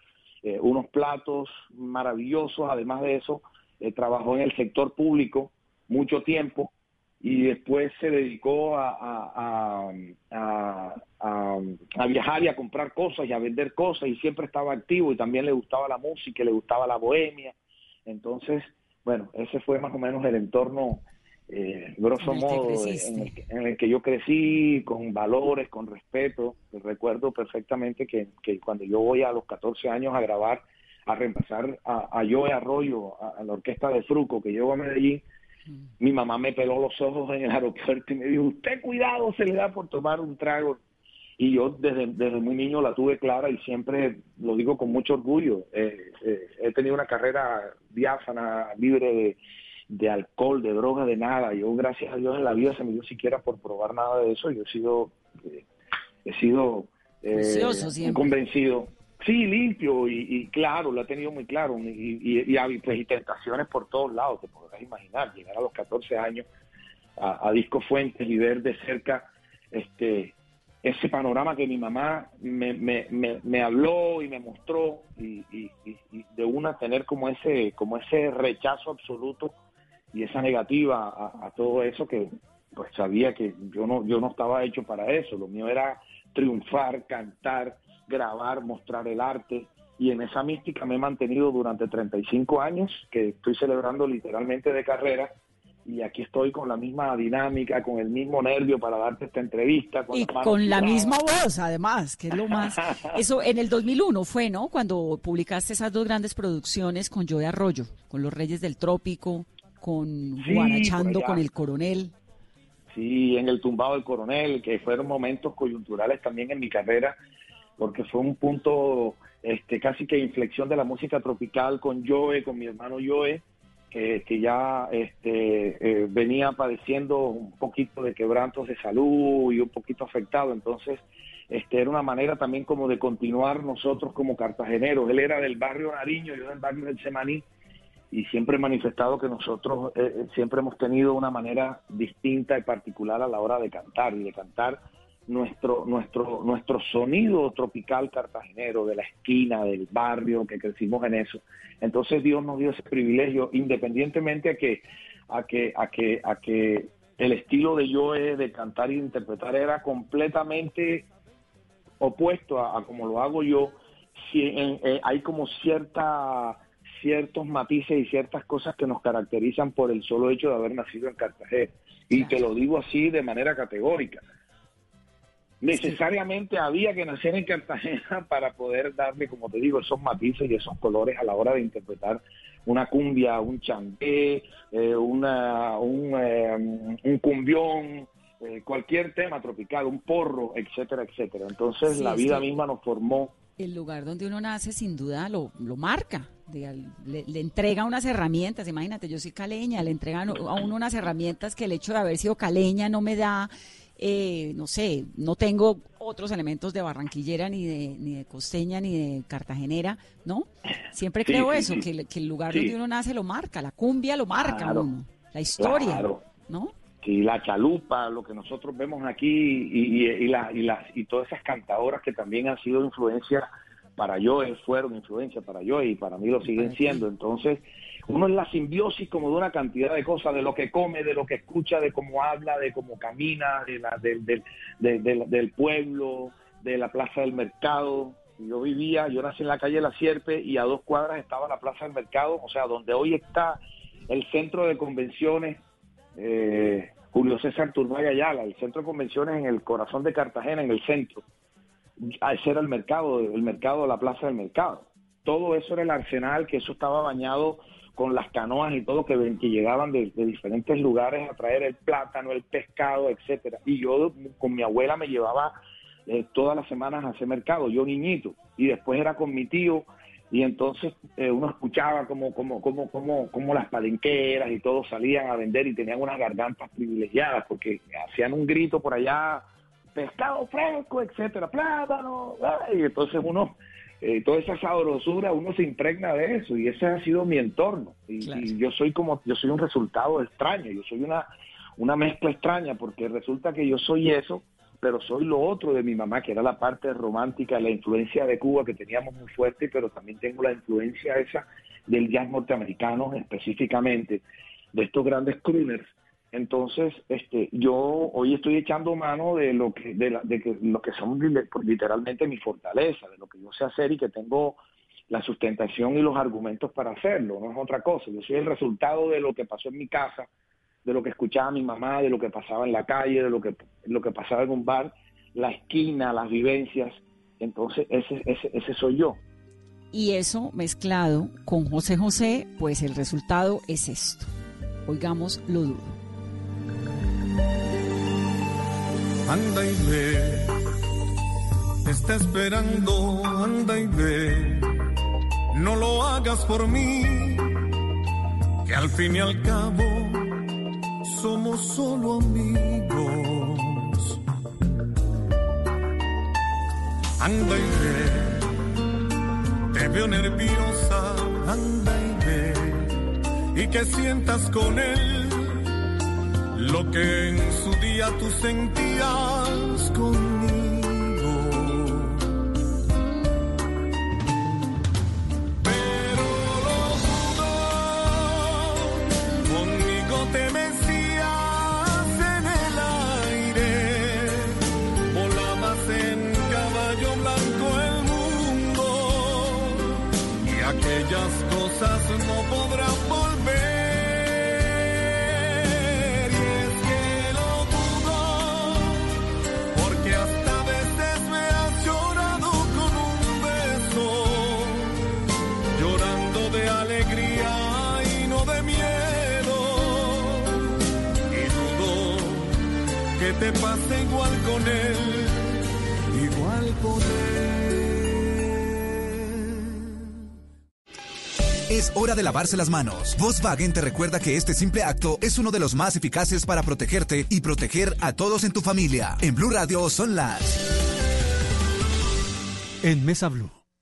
eh, unos platos maravillosos además de eso eh, trabajó en el sector público mucho tiempo y después se dedicó a, a, a, a, viajar y a comprar cosas y a vender cosas y siempre estaba activo y también le gustaba la música, le gustaba la bohemia. Entonces, bueno, ese fue más o menos el entorno, eh, grosso modo, en el, que, yo crecí, con valores, con respeto. Recuerdo perfectamente que, cuando yo voy a los 14 años a grabar, a reemplazar a, a Joe Arroyo, a, la orquesta de Fruco, que llevo a Medellín, mm. mi mamá me peló los ojos en el aeropuerto y me dijo, usted cuidado, se le da por tomar un trago y yo desde, desde muy niño la tuve clara y siempre lo digo con mucho orgullo. Eh, eh, he tenido una carrera diáfana, libre de, alcohol, de droga, de nada. Yo, gracias a Dios, en la vida se me dio siquiera por probar nada de eso. Yo he sido, eh, he sido convencido Sí, limpio y, claro, lo ha tenido muy claro. Y, y, pues, y, tentaciones por todos lados, te podrás imaginar. Llegar a los 14 años a, Disco Fuentes y ver de cerca este ese panorama que mi mamá me, me, me, habló y me mostró y, de una tener como ese como ese rechazo absoluto y esa negativa a, a, todo eso que pues sabía que yo no yo no estaba hecho para eso lo mío era triunfar cantar grabar, mostrar el arte. Y en esa mística me he mantenido durante 35 años, que estoy celebrando literalmente de carrera. Y aquí estoy con la misma dinámica, con el mismo nervio para darte esta entrevista. y con la misma voz, además, que es lo más... Eso en el 2001 fue, ¿no? Cuando publicaste esas dos grandes producciones con Joe Arroyo, con Los Reyes del Trópico, con Guarachando, con El Coronel. Sí, en El Tumbado del Coronel, que fueron momentos coyunturales también en mi carrera porque fue un punto este, casi que inflexión de la música tropical con Joe, con mi hermano Joe, que, ya este, eh, venía padeciendo un poquito de quebrantos de salud y un poquito afectado, entonces este, era una manera también como de continuar nosotros como cartageneros. Él era del barrio Nariño, yo del barrio del Semaní, y siempre he manifestado que nosotros eh, eh, siempre hemos tenido una manera distinta y particular a la hora de cantar, y de cantar nuestro, nuestro, nuestro sonido tropical cartagenero, de la esquina, del barrio, que crecimos en eso. Entonces Dios nos dio ese privilegio, independientemente a que, a que, a que, a que el estilo de Joe de cantar y de interpretar era completamente opuesto a, como lo hago yo, si eh, hay como cierta ciertos matices y ciertas cosas que nos caracterizan por el solo hecho de haber nacido en Cartagena. Y te lo digo así de manera categórica necesariamente había que nacer en Cartagena para poder darle, como te digo, esos matices y esos colores a la hora de interpretar una cumbia, un chanté, eh, una, un, eh, un cumbión, eh, cualquier tema tropical, un porro, etcétera, etcétera. Entonces la vida misma nos formó. El lugar donde uno nace sin duda lo, lo marca, le, le, entrega unas herramientas, imagínate, yo soy caleña, le entregan a uno unas herramientas que el hecho de haber sido caleña no me da eh, no sé, no tengo otros elementos de barranquillera, ni de, ni de costeña, ni de cartagenera, ¿no? Siempre creo eso, Que, el lugar donde uno nace lo marca, la cumbia lo marca uno, la historia, ¿no? Sí, la chalupa, lo que nosotros vemos aquí y, y, la, y, las, y todas esas cantadoras que también han sido influencia para yo, fueron influencia para yo y para mí lo siguen siendo. Entonces, uno es la simbiosis como de una cantidad de cosas, de lo que come, de lo que escucha, de cómo habla, de cómo camina, de la, del pueblo, de la plaza del mercado. Yo vivía, yo nací en la calle La Sierpe y a dos cuadras estaba la plaza del mercado, o sea, donde hoy está el centro de convenciones eh, Julio César Turbay Ayala, el centro de convenciones en el corazón de Cartagena, en el centro. Ese era el mercado, el mercado, la plaza del mercado. Todo eso era el arsenal, que eso estaba bañado con las canoas y todo que, que llegaban de, diferentes lugares a traer el plátano, el pescado, etcétera. Y yo con mi abuela me llevaba eh, todas las semanas a hacer mercado, yo niñito, y después era con mi tío, y entonces eh, uno escuchaba como, como, como, como, como las palenqueras y todo salían a vender y tenían unas gargantas privilegiadas porque hacían un grito por allá, pescado fresco, etcétera, plátano, y entonces uno eh, toda esa sabrosura, uno se impregna de eso y ese ha sido mi entorno. Y, yo soy como, yo soy un resultado extraño, yo soy una, una mezcla extraña porque resulta que yo soy eso, pero soy lo otro de mi mamá, que era la parte romántica, la influencia de Cuba que teníamos muy fuerte, pero también tengo la influencia esa del jazz norteamericano específicamente, de estos grandes crooners entonces, este, yo hoy estoy echando mano de lo que, de, que, lo que son literalmente mi fortaleza, de lo que yo sé hacer y que tengo la sustentación y los argumentos para hacerlo, no es otra cosa. Yo soy el resultado de lo que pasó en mi casa, de lo que escuchaba mi mamá, de lo que pasaba en la calle, de lo que, lo que pasaba en un bar, la esquina, las vivencias. Entonces, ese, ese, ese soy yo. Y eso mezclado con José José, pues el resultado es esto. Oigamos lo duro. Anda y ve. Está esperando, anda y ve. No lo hagas por mí, que al fin y al cabo somos solo amigos. Anda y ve, te veo nerviosa, anda y ve, y que sientas con él lo que en su día tú sentías conmigo. Te pasa igual con él, igual con él. Es hora de lavarse las manos. Volkswagen te recuerda que este simple acto es uno de los más eficaces para protegerte y proteger a todos en tu familia. En Blue Radio son las... En Mesa Blue.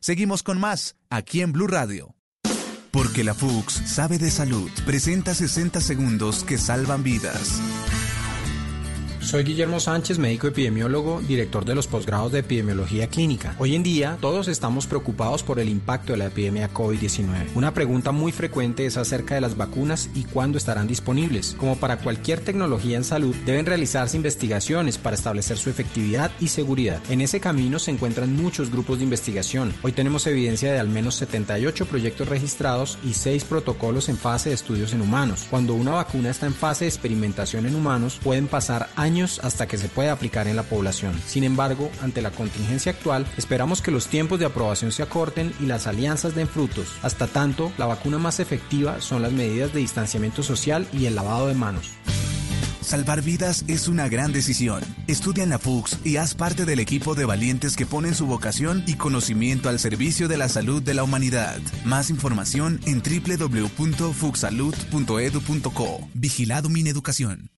Seguimos con más aquí en Blue Radio. Porque la FUX sabe de salud. Presenta 60 segundos que salvan vidas. Soy Guillermo Sánchez, médico epidemiólogo, director de los posgrados de epidemiología clínica. Hoy en día todos estamos preocupados por el impacto de la epidemia COVID-19. Una pregunta muy frecuente es acerca de las vacunas y cuándo estarán disponibles. Como para cualquier tecnología en salud, deben realizarse investigaciones para establecer su efectividad y seguridad. En ese camino se encuentran muchos grupos de investigación. Hoy tenemos evidencia de al menos 78 proyectos registrados y 6 protocolos en fase de estudios en humanos. Cuando una vacuna está en fase de experimentación en humanos, pueden pasar años hasta que se pueda aplicar en la población. Sin embargo, ante la contingencia actual, esperamos que los tiempos de aprobación se acorten y las alianzas den frutos. Hasta tanto, la vacuna más efectiva son las medidas de distanciamiento social y el lavado de manos. Salvar vidas es una gran decisión. Estudia en la FUX y haz parte del equipo de valientes que ponen su vocación y conocimiento al servicio de la salud de la humanidad. Más información en www.fuxsalud.edu.co. Vigilado Mineducación.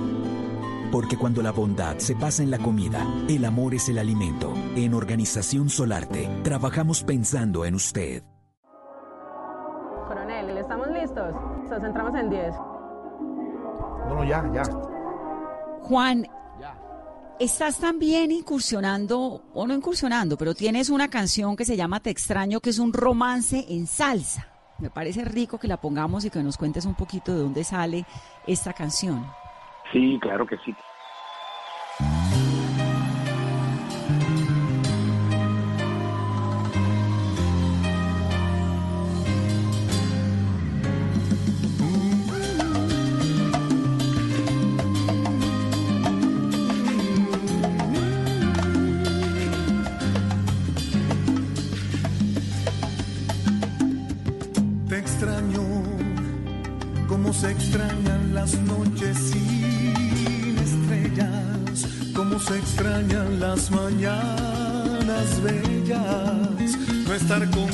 Porque cuando la bondad se pasa en la comida, el amor es el alimento. En Organización Solarte, trabajamos pensando en usted. Coronel, ¿estamos listos? Nos centramos en 10. No, no, ya, ya. Juan, estás también incursionando, o no incursionando, pero tienes una canción que se llama Te extraño, que es un romance en salsa. Me parece rico que la pongamos y que nos cuentes un poquito de dónde sale esta canción. Sí, claro que sí. Estar contigo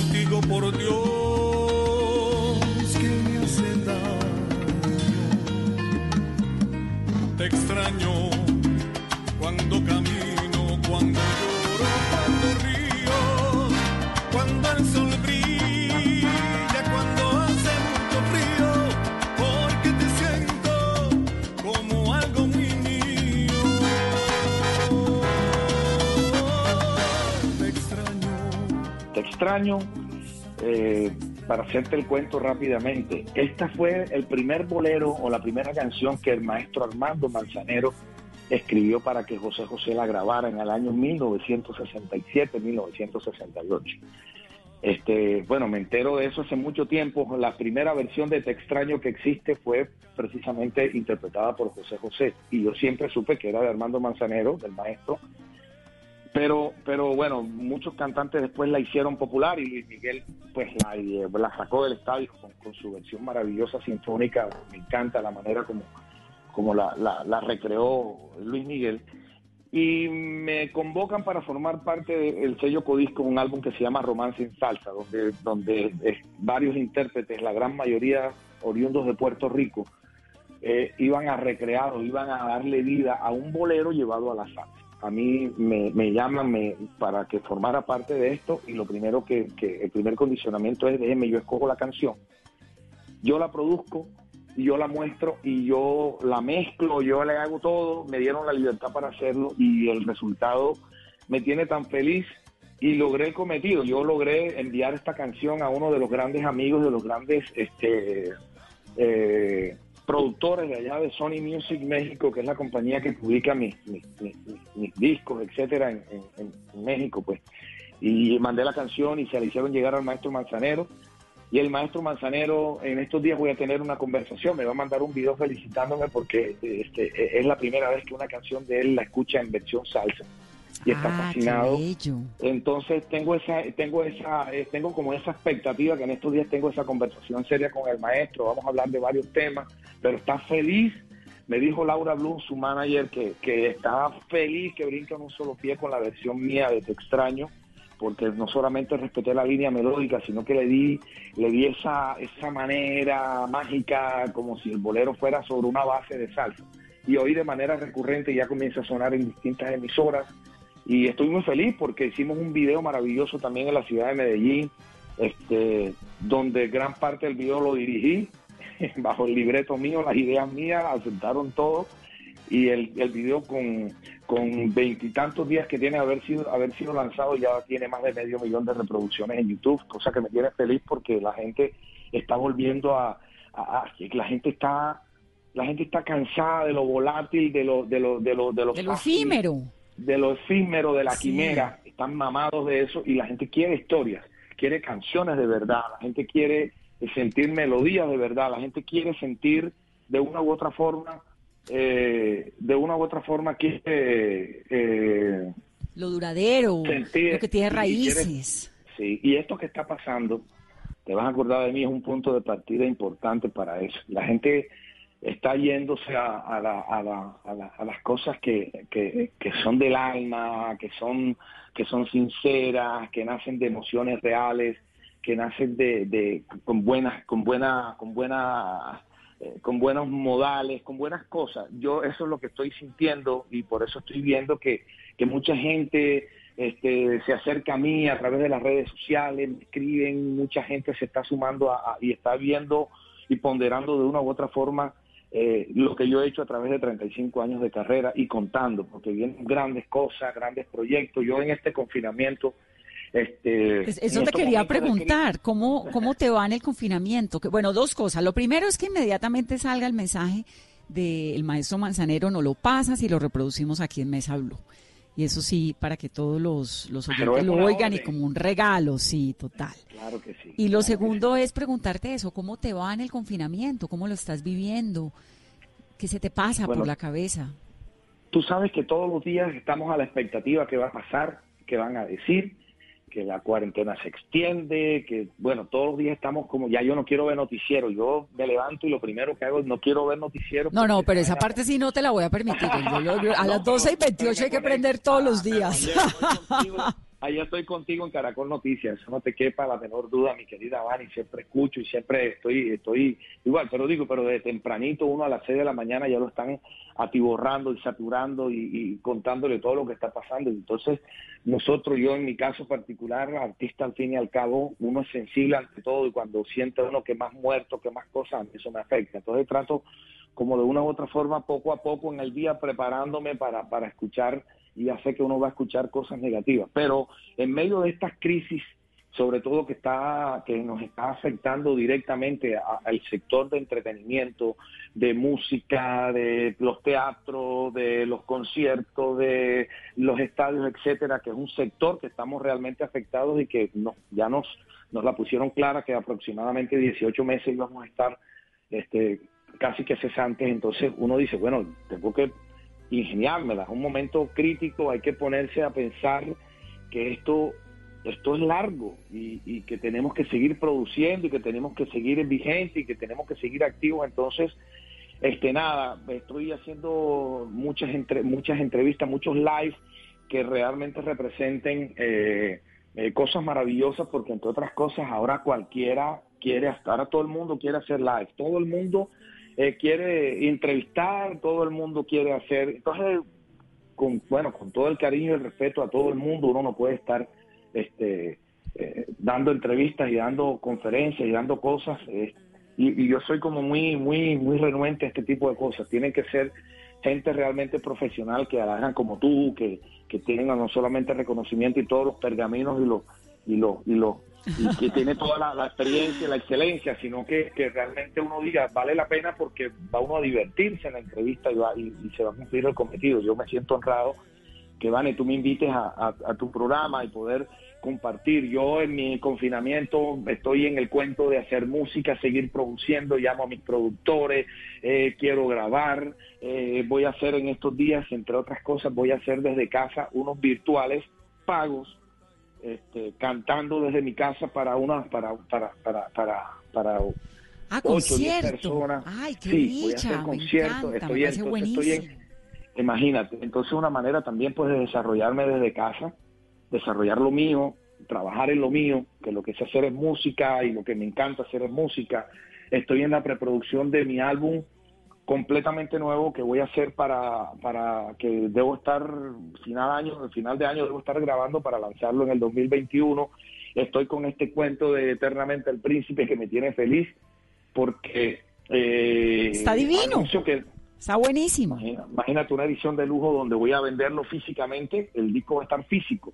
Extraño. eh, para hacerte el cuento rápidamente, esta fue el primer bolero o la primera canción que el maestro Armando Manzanero escribió para que José José la grabara en el año 1967-1968. Este, bueno, me entero de eso hace mucho tiempo. La primera versión de Te extraño que existe fue precisamente interpretada por José José y yo siempre supe que era de Armando Manzanero, del maestro. Pero, pero bueno, muchos cantantes después la hicieron popular y Luis Miguel pues la, eh, la sacó del estadio con, su versión maravillosa sinfónica. Me encanta la manera como, como la, la, recreó Luis Miguel y me convocan para formar parte del sello Codisco, un álbum que se llama Romance en Salsa, donde, donde varios intérpretes, la gran mayoría oriundos de Puerto Rico, eh, iban a recrear o iban a darle vida a un bolero llevado a la salsa. A mí me, me llaman me, para que formara parte de esto y lo primero que, que el primer condicionamiento es déjeme, yo escojo la canción, yo la produzco, yo la muestro y yo la mezclo, yo le hago todo, me dieron la libertad para hacerlo y el resultado me tiene tan feliz y logré el cometido. Yo logré enviar esta canción a uno de los grandes amigos, de los grandes este, eh, productores de allá de Sony Music México, que es la compañía que publica mis, mis, mis, discos, etcétera, en, en, en México, pues. Y mandé la canción y se la hicieron llegar al maestro Manzanero y el maestro Manzanero, en estos días voy a tener una conversación, me va a mandar un video felicitándome porque este, es la primera vez que una canción de él la escucha en versión salsa y está Ah, fascinado. Entonces tengo esa, tengo esa, eh, tengo como esa expectativa que en estos días tengo esa conversación seria con el maestro. Vamos a hablar de varios temas, pero está feliz. Me dijo Laura Bloom, su manager, que, que estaba feliz que brinca en un solo pie con la versión mía de Te extraño porque no solamente respeté la línea melódica, sino que le di, le di esa, esa manera mágica, como si el bolero fuera sobre una base de salsa. Y hoy de manera recurrente ya comienza a sonar en distintas emisoras. Y estoy muy feliz porque hicimos un video maravilloso también en la ciudad de Medellín, este, donde gran parte del video lo dirigí, bajo el libreto mío, las ideas mías, aceptaron todo. Y el, el video con con veintitantos días que tiene haber sido haber sido lanzado ya tiene más de medio millón de reproducciones en YouTube, cosa que me tiene feliz porque la gente está volviendo a, a, a la gente está la gente está cansada de lo volátil, de lo de lo de lo de, lo, de lo efímero, de lo efímero, de la Sí. quimera, están mamados de eso y la gente quiere historias, quiere canciones de verdad, la gente quiere sentir melodías de verdad, la gente quiere sentir de una u otra forma eh, de una u otra forma quiere eh, lo duradero, sentir lo que tiene y quiere- raíces. Sí, y esto que está pasando, te vas a acordar de mí, es un punto de partida importante para eso. La gente está yéndose a, a la- a la- a la- las cosas que, que- son del alma, que son, que son sinceras, que nacen de emociones reales, que nacen de, de- con buenas, con buena, con buena eh, con buenos modales, con buenas cosas. Yo eso es lo que estoy sintiendo y por eso estoy viendo que, que mucha gente este, se acerca a mí a través de las redes sociales, me escriben, mucha gente se está sumando a- y está viendo y ponderando de una u otra forma eh, lo que yo he hecho a través de 35 años de carrera y contando, porque vienen grandes cosas, grandes proyectos. Yo en este confinamiento... Este, Eso te quería de preguntar, ¿cómo, ¿cómo te va en el confinamiento? Que, bueno, dos cosas. Lo primero es que inmediatamente salga el mensaje del maestro Manzanero, no lo pasas y lo reproducimos aquí en Mesa Blue. Y eso sí, para que todos los, los Pero oyentes es lo oigan y como un regalo, sí, total. Claro que sí. Y lo segundo es preguntarte eso, ¿cómo te va en el confinamiento? ¿Cómo lo estás viviendo? ¿Qué se te pasa Bueno, por la cabeza? Tú sabes que todos los días estamos a la expectativa que va a pasar, que van a decir, que la cuarentena se extiende, que bueno, todos los días estamos como, ya yo no quiero ver noticiero, yo me levanto y lo primero que hago es no quiero ver noticiero. No, no, pero esa parte sí no te la voy a permitir. Yo lo- yo- a las 12 y 28 hay que prender todos los días. Allá estoy contigo en Caracol Noticias, eso no te quepa la menor duda, mi querida Vani, siempre escucho y siempre estoy, estoy igual, pero digo, pero de tempranito, uno a las 6 de la mañana ya lo están atiborrando y saturando y, contándole todo lo que está pasando. Entonces, nosotros, yo en mi caso particular, artista al fin y al cabo, uno es sensible ante todo y cuando siente uno que más muerto, que más cosas, eso me afecta. Entonces trato como de una u otra forma, poco a poco en el día, preparándome para, para escuchar, y ya sé que uno va a escuchar cosas negativas, pero en medio de estas crisis sobre todo que está que nos está afectando directamente al sector de entretenimiento, de música, de los teatros, de los conciertos, de los estadios, etcétera, que es un sector que estamos realmente afectados y que no, ya nos nos la pusieron clara que aproximadamente 18 meses íbamos a estar este casi que cesantes, entonces uno dice, bueno, tengo que ingeniármela, es un momento crítico, hay que ponerse a pensar que esto esto es largo y, que tenemos que seguir produciendo y que tenemos que seguir en vigente y que tenemos que seguir activos. Entonces, este nada, estoy haciendo muchas entre, muchas entrevistas, muchos live que realmente representen eh, eh, cosas maravillosas porque entre otras cosas ahora cualquiera quiere, ahora todo el mundo quiere hacer live, todo el mundo eh, quiere entrevistar, todo el mundo quiere hacer, entonces con, bueno, con todo el cariño y el respeto a todo el mundo, uno no puede estar este, eh, dando entrevistas y dando conferencias y dando cosas. Eh, y, yo soy como muy, muy, muy renuente a este tipo de cosas. Tienen que ser gente realmente profesional que hagan como tú, que, que tengan no solamente reconocimiento y todos los pergaminos y los y los y los y que tiene toda la, experiencia, la excelencia, sino que, realmente uno diga, vale la pena porque va uno a divertirse en la entrevista y, va, y, se va a cumplir el cometido. Yo me siento honrado que, Vane, tú me invites a, tu programa y poder compartir. Yo en mi confinamiento estoy en el cuento de hacer música, seguir produciendo, llamo a mis productores, eh, quiero grabar, eh, voy a hacer en estos días, entre otras cosas, voy a hacer desde casa unos virtuales pagos, este, cantando desde mi casa para una, para, para, para, para, para Ah, concierto. Ay, qué sí, voy a hacer conciertos. Estoy, estoy en, Imagínate, entonces una manera también pues de desarrollarme desde casa, desarrollar lo mío, trabajar en lo mío, que lo que sé hacer es música y lo que me encanta hacer es música. Estoy en la preproducción de mi álbum completamente nuevo que voy a hacer para, para que debo estar final año, final de año debo estar grabando para lanzarlo en el 2021. Estoy con este cuento de Eternamente el Príncipe que me tiene feliz porque eh, está divino. Que, Está buenísimo. Imagínate una edición de lujo donde voy a venderlo físicamente, el disco va a estar físico.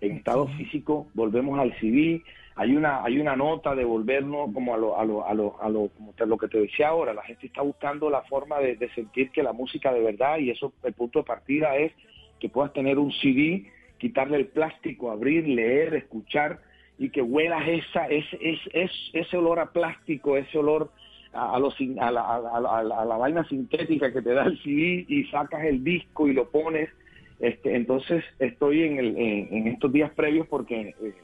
En estado físico, volvemos al CD. Hay una, hay una nota de volvernos como a lo, a lo, a lo, a lo, como te, lo que te decía ahora. La gente está buscando la forma de, sentir que la música de verdad, y eso, el punto de partida es que puedas tener un CD, quitarle el plástico, abrir, leer, escuchar, y que huelas esa, ese, ese, ese olor a plástico, ese olor a, los, a, la, a, la, vaina sintética que te da el CD y sacas el disco y lo pones. Este, entonces estoy en, el, en, estos días previos porque eh,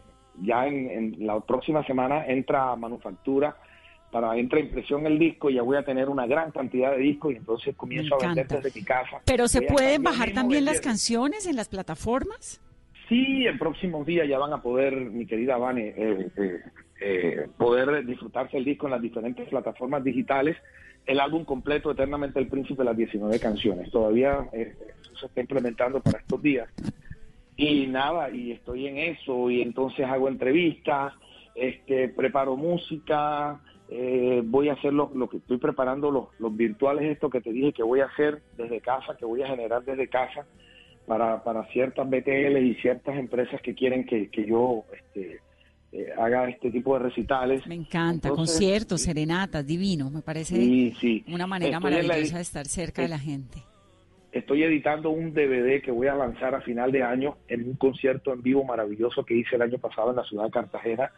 ya en, la próxima semana entra manufactura para entra impresión el disco y ya voy a tener una gran cantidad de discos y entonces comienzo a vender desde mi casa. Pero se pueden bajar también las canciones en las plataformas. Sí, en próximos días ya van a poder, mi querida Vane, eh, eh, eh, poder disfrutarse el disco en las diferentes plataformas digitales. El álbum completo, Eternamente el Príncipe, las 19 canciones. Todavía eh, se está implementando para estos días. Y nada, y estoy en eso, y entonces hago entrevistas, este, preparo música, eh, voy a hacer lo, que estoy preparando, los, los virtuales, esto que te dije que voy a hacer desde casa, que voy a generar desde casa para, para ciertas BTL y ciertas empresas que quieren que, que yo este, eh, haga este tipo de recitales. Me encanta, conciertos, serenatas, divino, me parece una manera maravillosa de estar cerca de la gente. Estoy editando un DVD que voy a lanzar a final de año en un concierto en vivo maravilloso que hice el año pasado en la ciudad de Cartagena,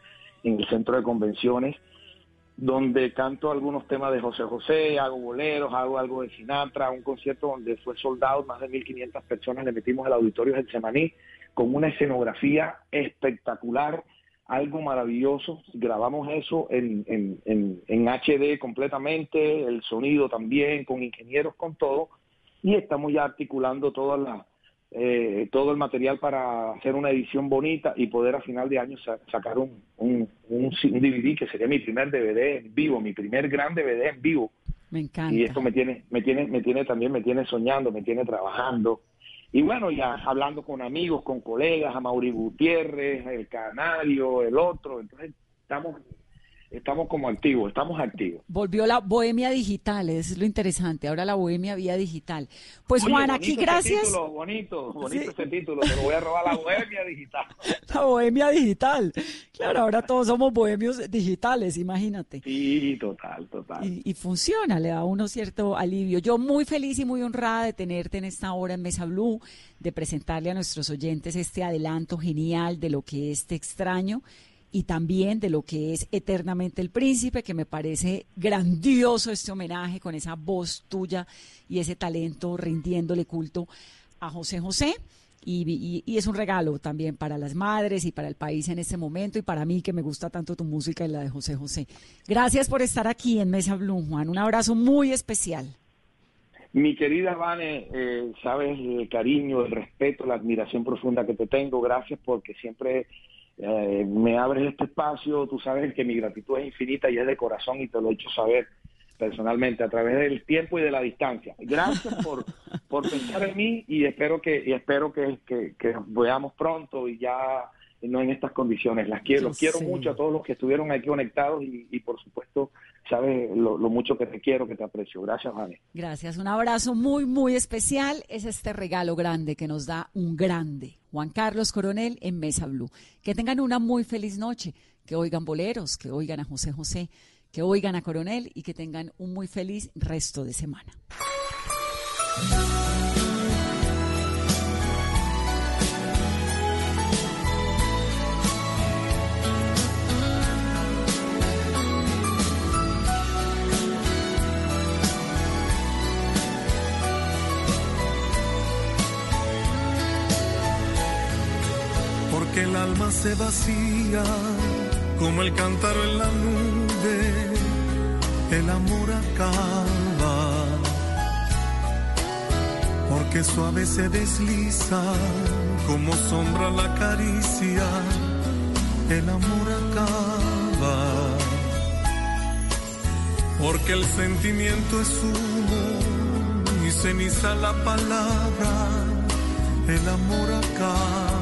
en el centro de convenciones, donde canto algunos temas de José José, hago boleros, hago algo de Sinatra, un concierto donde fue soldado, más de 1.500 personas, le metimos el auditorio del Semaní, con una escenografía espectacular, algo maravilloso. Grabamos eso en, en, en, HD completamente, el sonido también, con ingenieros, con todo, y estamos ya articulando toda la, eh, todo el material para hacer una edición bonita y poder a final de año sacar un, un, un, DVD que sería mi primer DVD en vivo, mi primer gran DVD en vivo. Me encanta. Y esto me tiene, me tiene, me tiene también, me tiene soñando, me tiene trabajando. Y bueno, ya hablando con amigos, con colegas, a Mauri Gutiérrez, el Canario, el otro, entonces estamos estamos como activos, estamos activos. Volvió la bohemia digital, es lo interesante. Ahora la bohemia vía digital. Pues Juan, aquí gracias. Título, bonito, bonito ese título, te lo voy a robar la bohemia digital. La bohemia digital. Claro, ahora todos somos bohemios digitales, imagínate. Sí, total, total. Y, y, funciona, le da uno cierto alivio. Yo muy feliz y muy honrada de tenerte en esta hora en Mesa Blue, de presentarle a nuestros oyentes este adelanto genial de lo que es Te extraño y también de lo que es Eternamente el Príncipe, que me parece grandioso este homenaje con esa voz tuya y ese talento rindiéndole culto a José José. Y, es un regalo también para las madres y para el país en este momento y para mí que me gusta tanto tu música y la de José José. Gracias por estar aquí en Mesa Blue, Juan. Un abrazo muy especial. Mi querida Vane, eh, sabes el cariño, el respeto, la admiración profunda que te tengo. Gracias porque siempre eh, me abres este espacio, tú sabes que mi gratitud es infinita y es de corazón y te lo he hecho saber personalmente a través del tiempo y de la distancia. Gracias por, por pensar en mí y espero que y espero que, que, que veamos pronto y ya no en estas condiciones. Las quiero, los quiero mucho a todos los que estuvieron aquí conectados y, por supuesto, sabes lo, mucho que te quiero, que te aprecio. Gracias, Vane. Gracias, un abrazo muy, muy especial. Es este regalo grande que nos da un grande, Juan Carlos Coronel en Mesa Blue. Que tengan una muy feliz noche, que oigan boleros, que oigan a José José, que oigan a Coronel y que tengan un muy feliz resto de semana. Se vacía como el cántaro en la nube, el amor acaba. Porque suave se desliza como sombra la caricia, el amor acaba. Porque el sentimiento es humo y ceniza la palabra, el amor acaba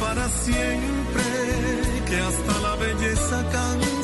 para siempre, que hasta la belleza cansa.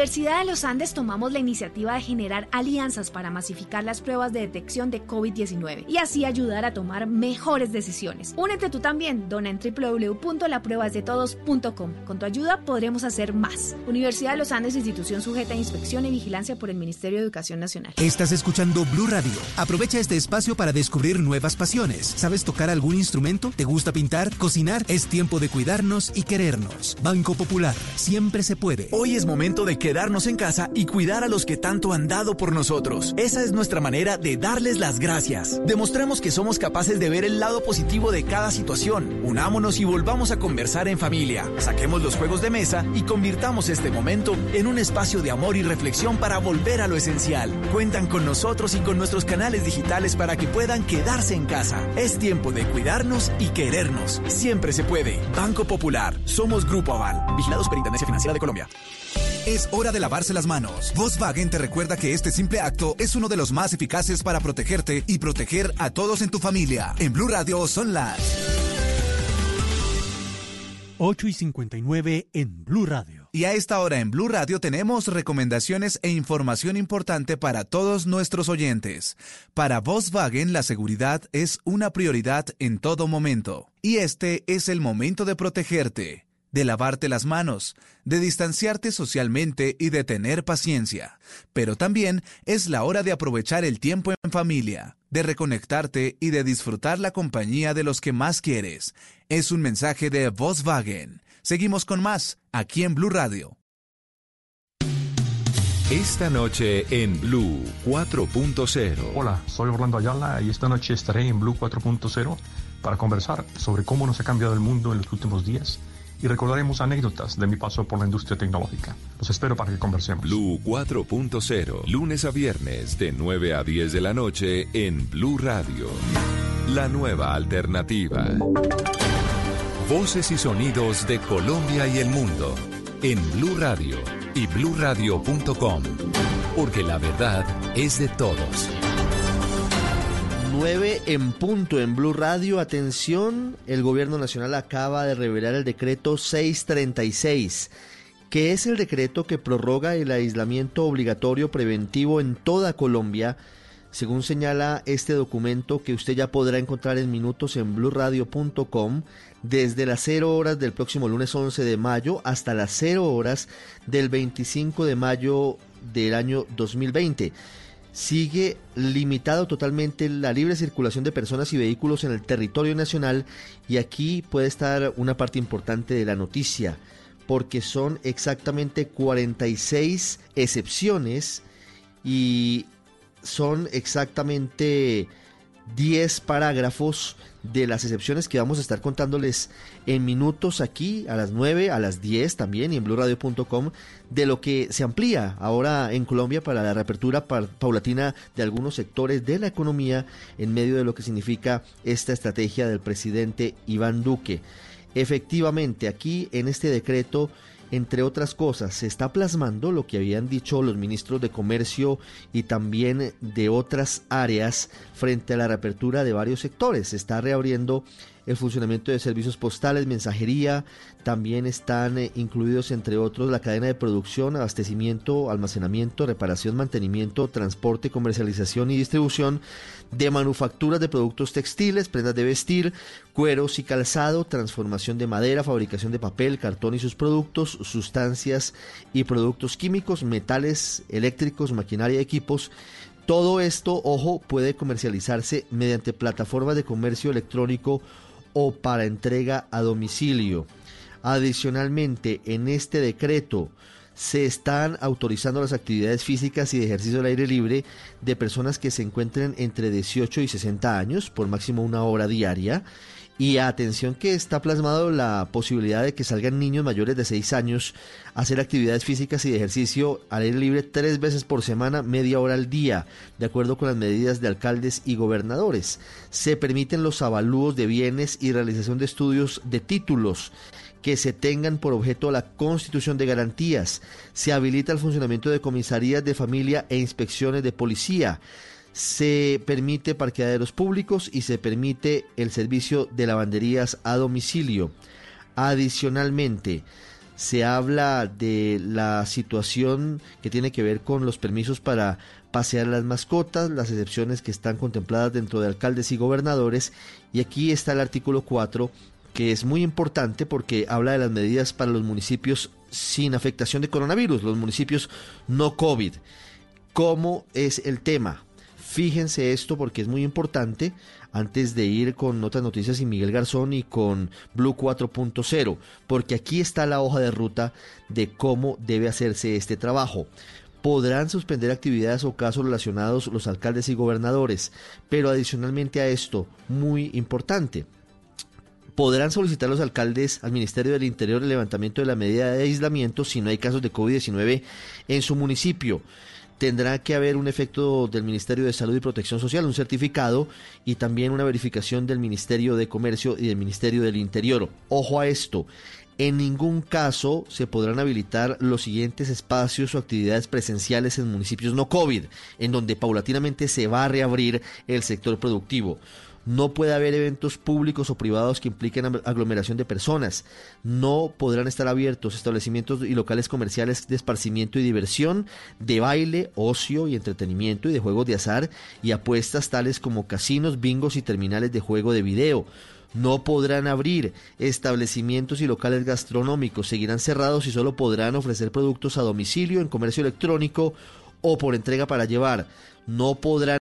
Universidad de los Andes tomamos la iniciativa de generar alianzas para masificar las pruebas de detección de COVID-19 y así ayudar a tomar mejores decisiones. Únete tú también, dona en www.lapruebasdetodos.com. Con tu ayuda podremos hacer más. Universidad de los Andes, institución sujeta a inspección y vigilancia por el Ministerio de Educación Nacional. Estás escuchando Blue Radio. Aprovecha este espacio para descubrir nuevas pasiones. ¿Sabes tocar algún instrumento? ¿Te gusta pintar? ¿Cocinar? Es tiempo de cuidarnos y querernos. Banco Popular. Siempre se puede. Hoy es momento de quedarnos en casa y cuidar a los que tanto han dado por nosotros. Esa es nuestra manera de darles las gracias. Demostremos que somos capaces de ver el lado positivo de cada situación. Unámonos y volvamos a conversar en familia. Saquemos los juegos de mesa y convirtamos este momento en un espacio de amor y reflexión para volver a lo esencial. Cuentan con nosotros y con nuestros canales digitales para que puedan quedarse en casa. Es tiempo de cuidarnos y querernos. Siempre se puede. Banco Popular. Somos Grupo Aval. Vigilado Superintendencia Financiera de Colombia. Es hora de lavarse las manos. Volkswagen te recuerda que este simple acto es uno de los más eficaces para protegerte y proteger a todos en tu familia. En Blue Radio son las 8 y 59 en Blue Radio. Y a esta hora en Blue Radio tenemos recomendaciones e información importante para todos nuestros oyentes. Para Volkswagen la seguridad es una prioridad en todo momento. Y este es el momento de protegerte de lavarte las manos, de distanciarte socialmente y de tener paciencia. Pero también es la hora de aprovechar el tiempo en familia, de reconectarte y de disfrutar la compañía de los que más quieres. Es un mensaje de Volkswagen. Seguimos con más, aquí en Blue Radio. Esta noche en Blue 4.0. Hola, soy Orlando Ayala y esta noche estaré en Blue 4.0 para conversar sobre cómo nos ha cambiado el mundo en los últimos días y recordaremos anécdotas de mi paso por la industria tecnológica. Los espero para que conversemos. Blue 4.0, lunes a viernes de 9 a 10 de la noche en Blue Radio. La nueva alternativa. Voces y sonidos de Colombia y el mundo en Blue Radio y bluradio.com, porque la verdad es de todos. 9 en punto en Blue Radio. Atención, el gobierno nacional acaba de revelar el decreto 636, que es el decreto que prorroga el aislamiento obligatorio preventivo en toda Colombia, según señala este documento que usted ya podrá encontrar en minutos en bluradio.com desde las 0 horas del próximo lunes 11 de mayo hasta las 0 horas del 25 de mayo del año 2020 sigue limitado totalmente la libre circulación de personas y vehículos en el territorio nacional y aquí puede estar una parte importante de la noticia porque son exactamente 46 excepciones y son exactamente 10 parágrafos de las excepciones que vamos a estar contándoles en minutos aquí a las 9, a las 10 también y en blurradio.com de lo que se amplía ahora en Colombia para la reapertura paulatina de algunos sectores de la economía en medio de lo que significa esta estrategia del presidente Iván Duque. Efectivamente, aquí en este decreto entre otras cosas, se está plasmando lo que habían dicho los ministros de Comercio y también de otras áreas frente a la reapertura de varios sectores. Se está reabriendo el funcionamiento de servicios postales, mensajería, también están eh, incluidos entre otros la cadena de producción, abastecimiento, almacenamiento, reparación, mantenimiento, transporte, comercialización y distribución de manufacturas de productos textiles, prendas de vestir, cueros y calzado, transformación de madera, fabricación de papel, cartón y sus productos, sustancias y productos químicos, metales, eléctricos, maquinaria y equipos, todo esto, ojo, puede comercializarse mediante plataformas de comercio electrónico o para entrega a domicilio. Adicionalmente, en este decreto se están autorizando las actividades físicas y de ejercicio al aire libre de personas que se encuentren entre 18 y 60 años por máximo una hora diaria y atención que está plasmado la posibilidad de que salgan niños mayores de 6 años a hacer actividades físicas y de ejercicio al aire libre tres veces por semana, media hora al día, de acuerdo con las medidas de alcaldes y gobernadores. Se permiten los avalúos de bienes y realización de estudios de títulos que se tengan por objeto la constitución de garantías. Se habilita el funcionamiento de comisarías de familia e inspecciones de policía se permite parqueaderos públicos y se permite el servicio de lavanderías a domicilio. Adicionalmente, se habla de la situación que tiene que ver con los permisos para pasear las mascotas, las excepciones que están contempladas dentro de alcaldes y gobernadores, y aquí está el artículo 4 que es muy importante porque habla de las medidas para los municipios sin afectación de coronavirus, los municipios no COVID. ¿Cómo es el tema? Fíjense esto porque es muy importante antes de ir con otras noticias y Miguel Garzón y con Blue 4.0, porque aquí está la hoja de ruta de cómo debe hacerse este trabajo podrán suspender actividades o casos relacionados los alcaldes y gobernadores. Pero adicionalmente a esto, muy importante, podrán solicitar los alcaldes al Ministerio del Interior el levantamiento de la medida de aislamiento si no hay casos de COVID-19 en su municipio. Tendrá que haber un efecto del Ministerio de Salud y Protección Social, un certificado y también una verificación del Ministerio de Comercio y del Ministerio del Interior. Ojo a esto, en ningún caso se podrán habilitar los siguientes espacios o actividades presenciales en municipios no COVID, en donde paulatinamente se va a reabrir el sector productivo. No puede haber eventos públicos o privados que impliquen aglomeración de personas. No podrán estar abiertos establecimientos y locales comerciales de esparcimiento y diversión, de baile, ocio y entretenimiento y de juegos de azar y apuestas tales como casinos, bingos y terminales de juego de video no podrán abrir. Establecimientos y locales gastronómicos seguirán cerrados y solo podrán ofrecer productos a domicilio, en comercio electrónico o por entrega para llevar. No podrán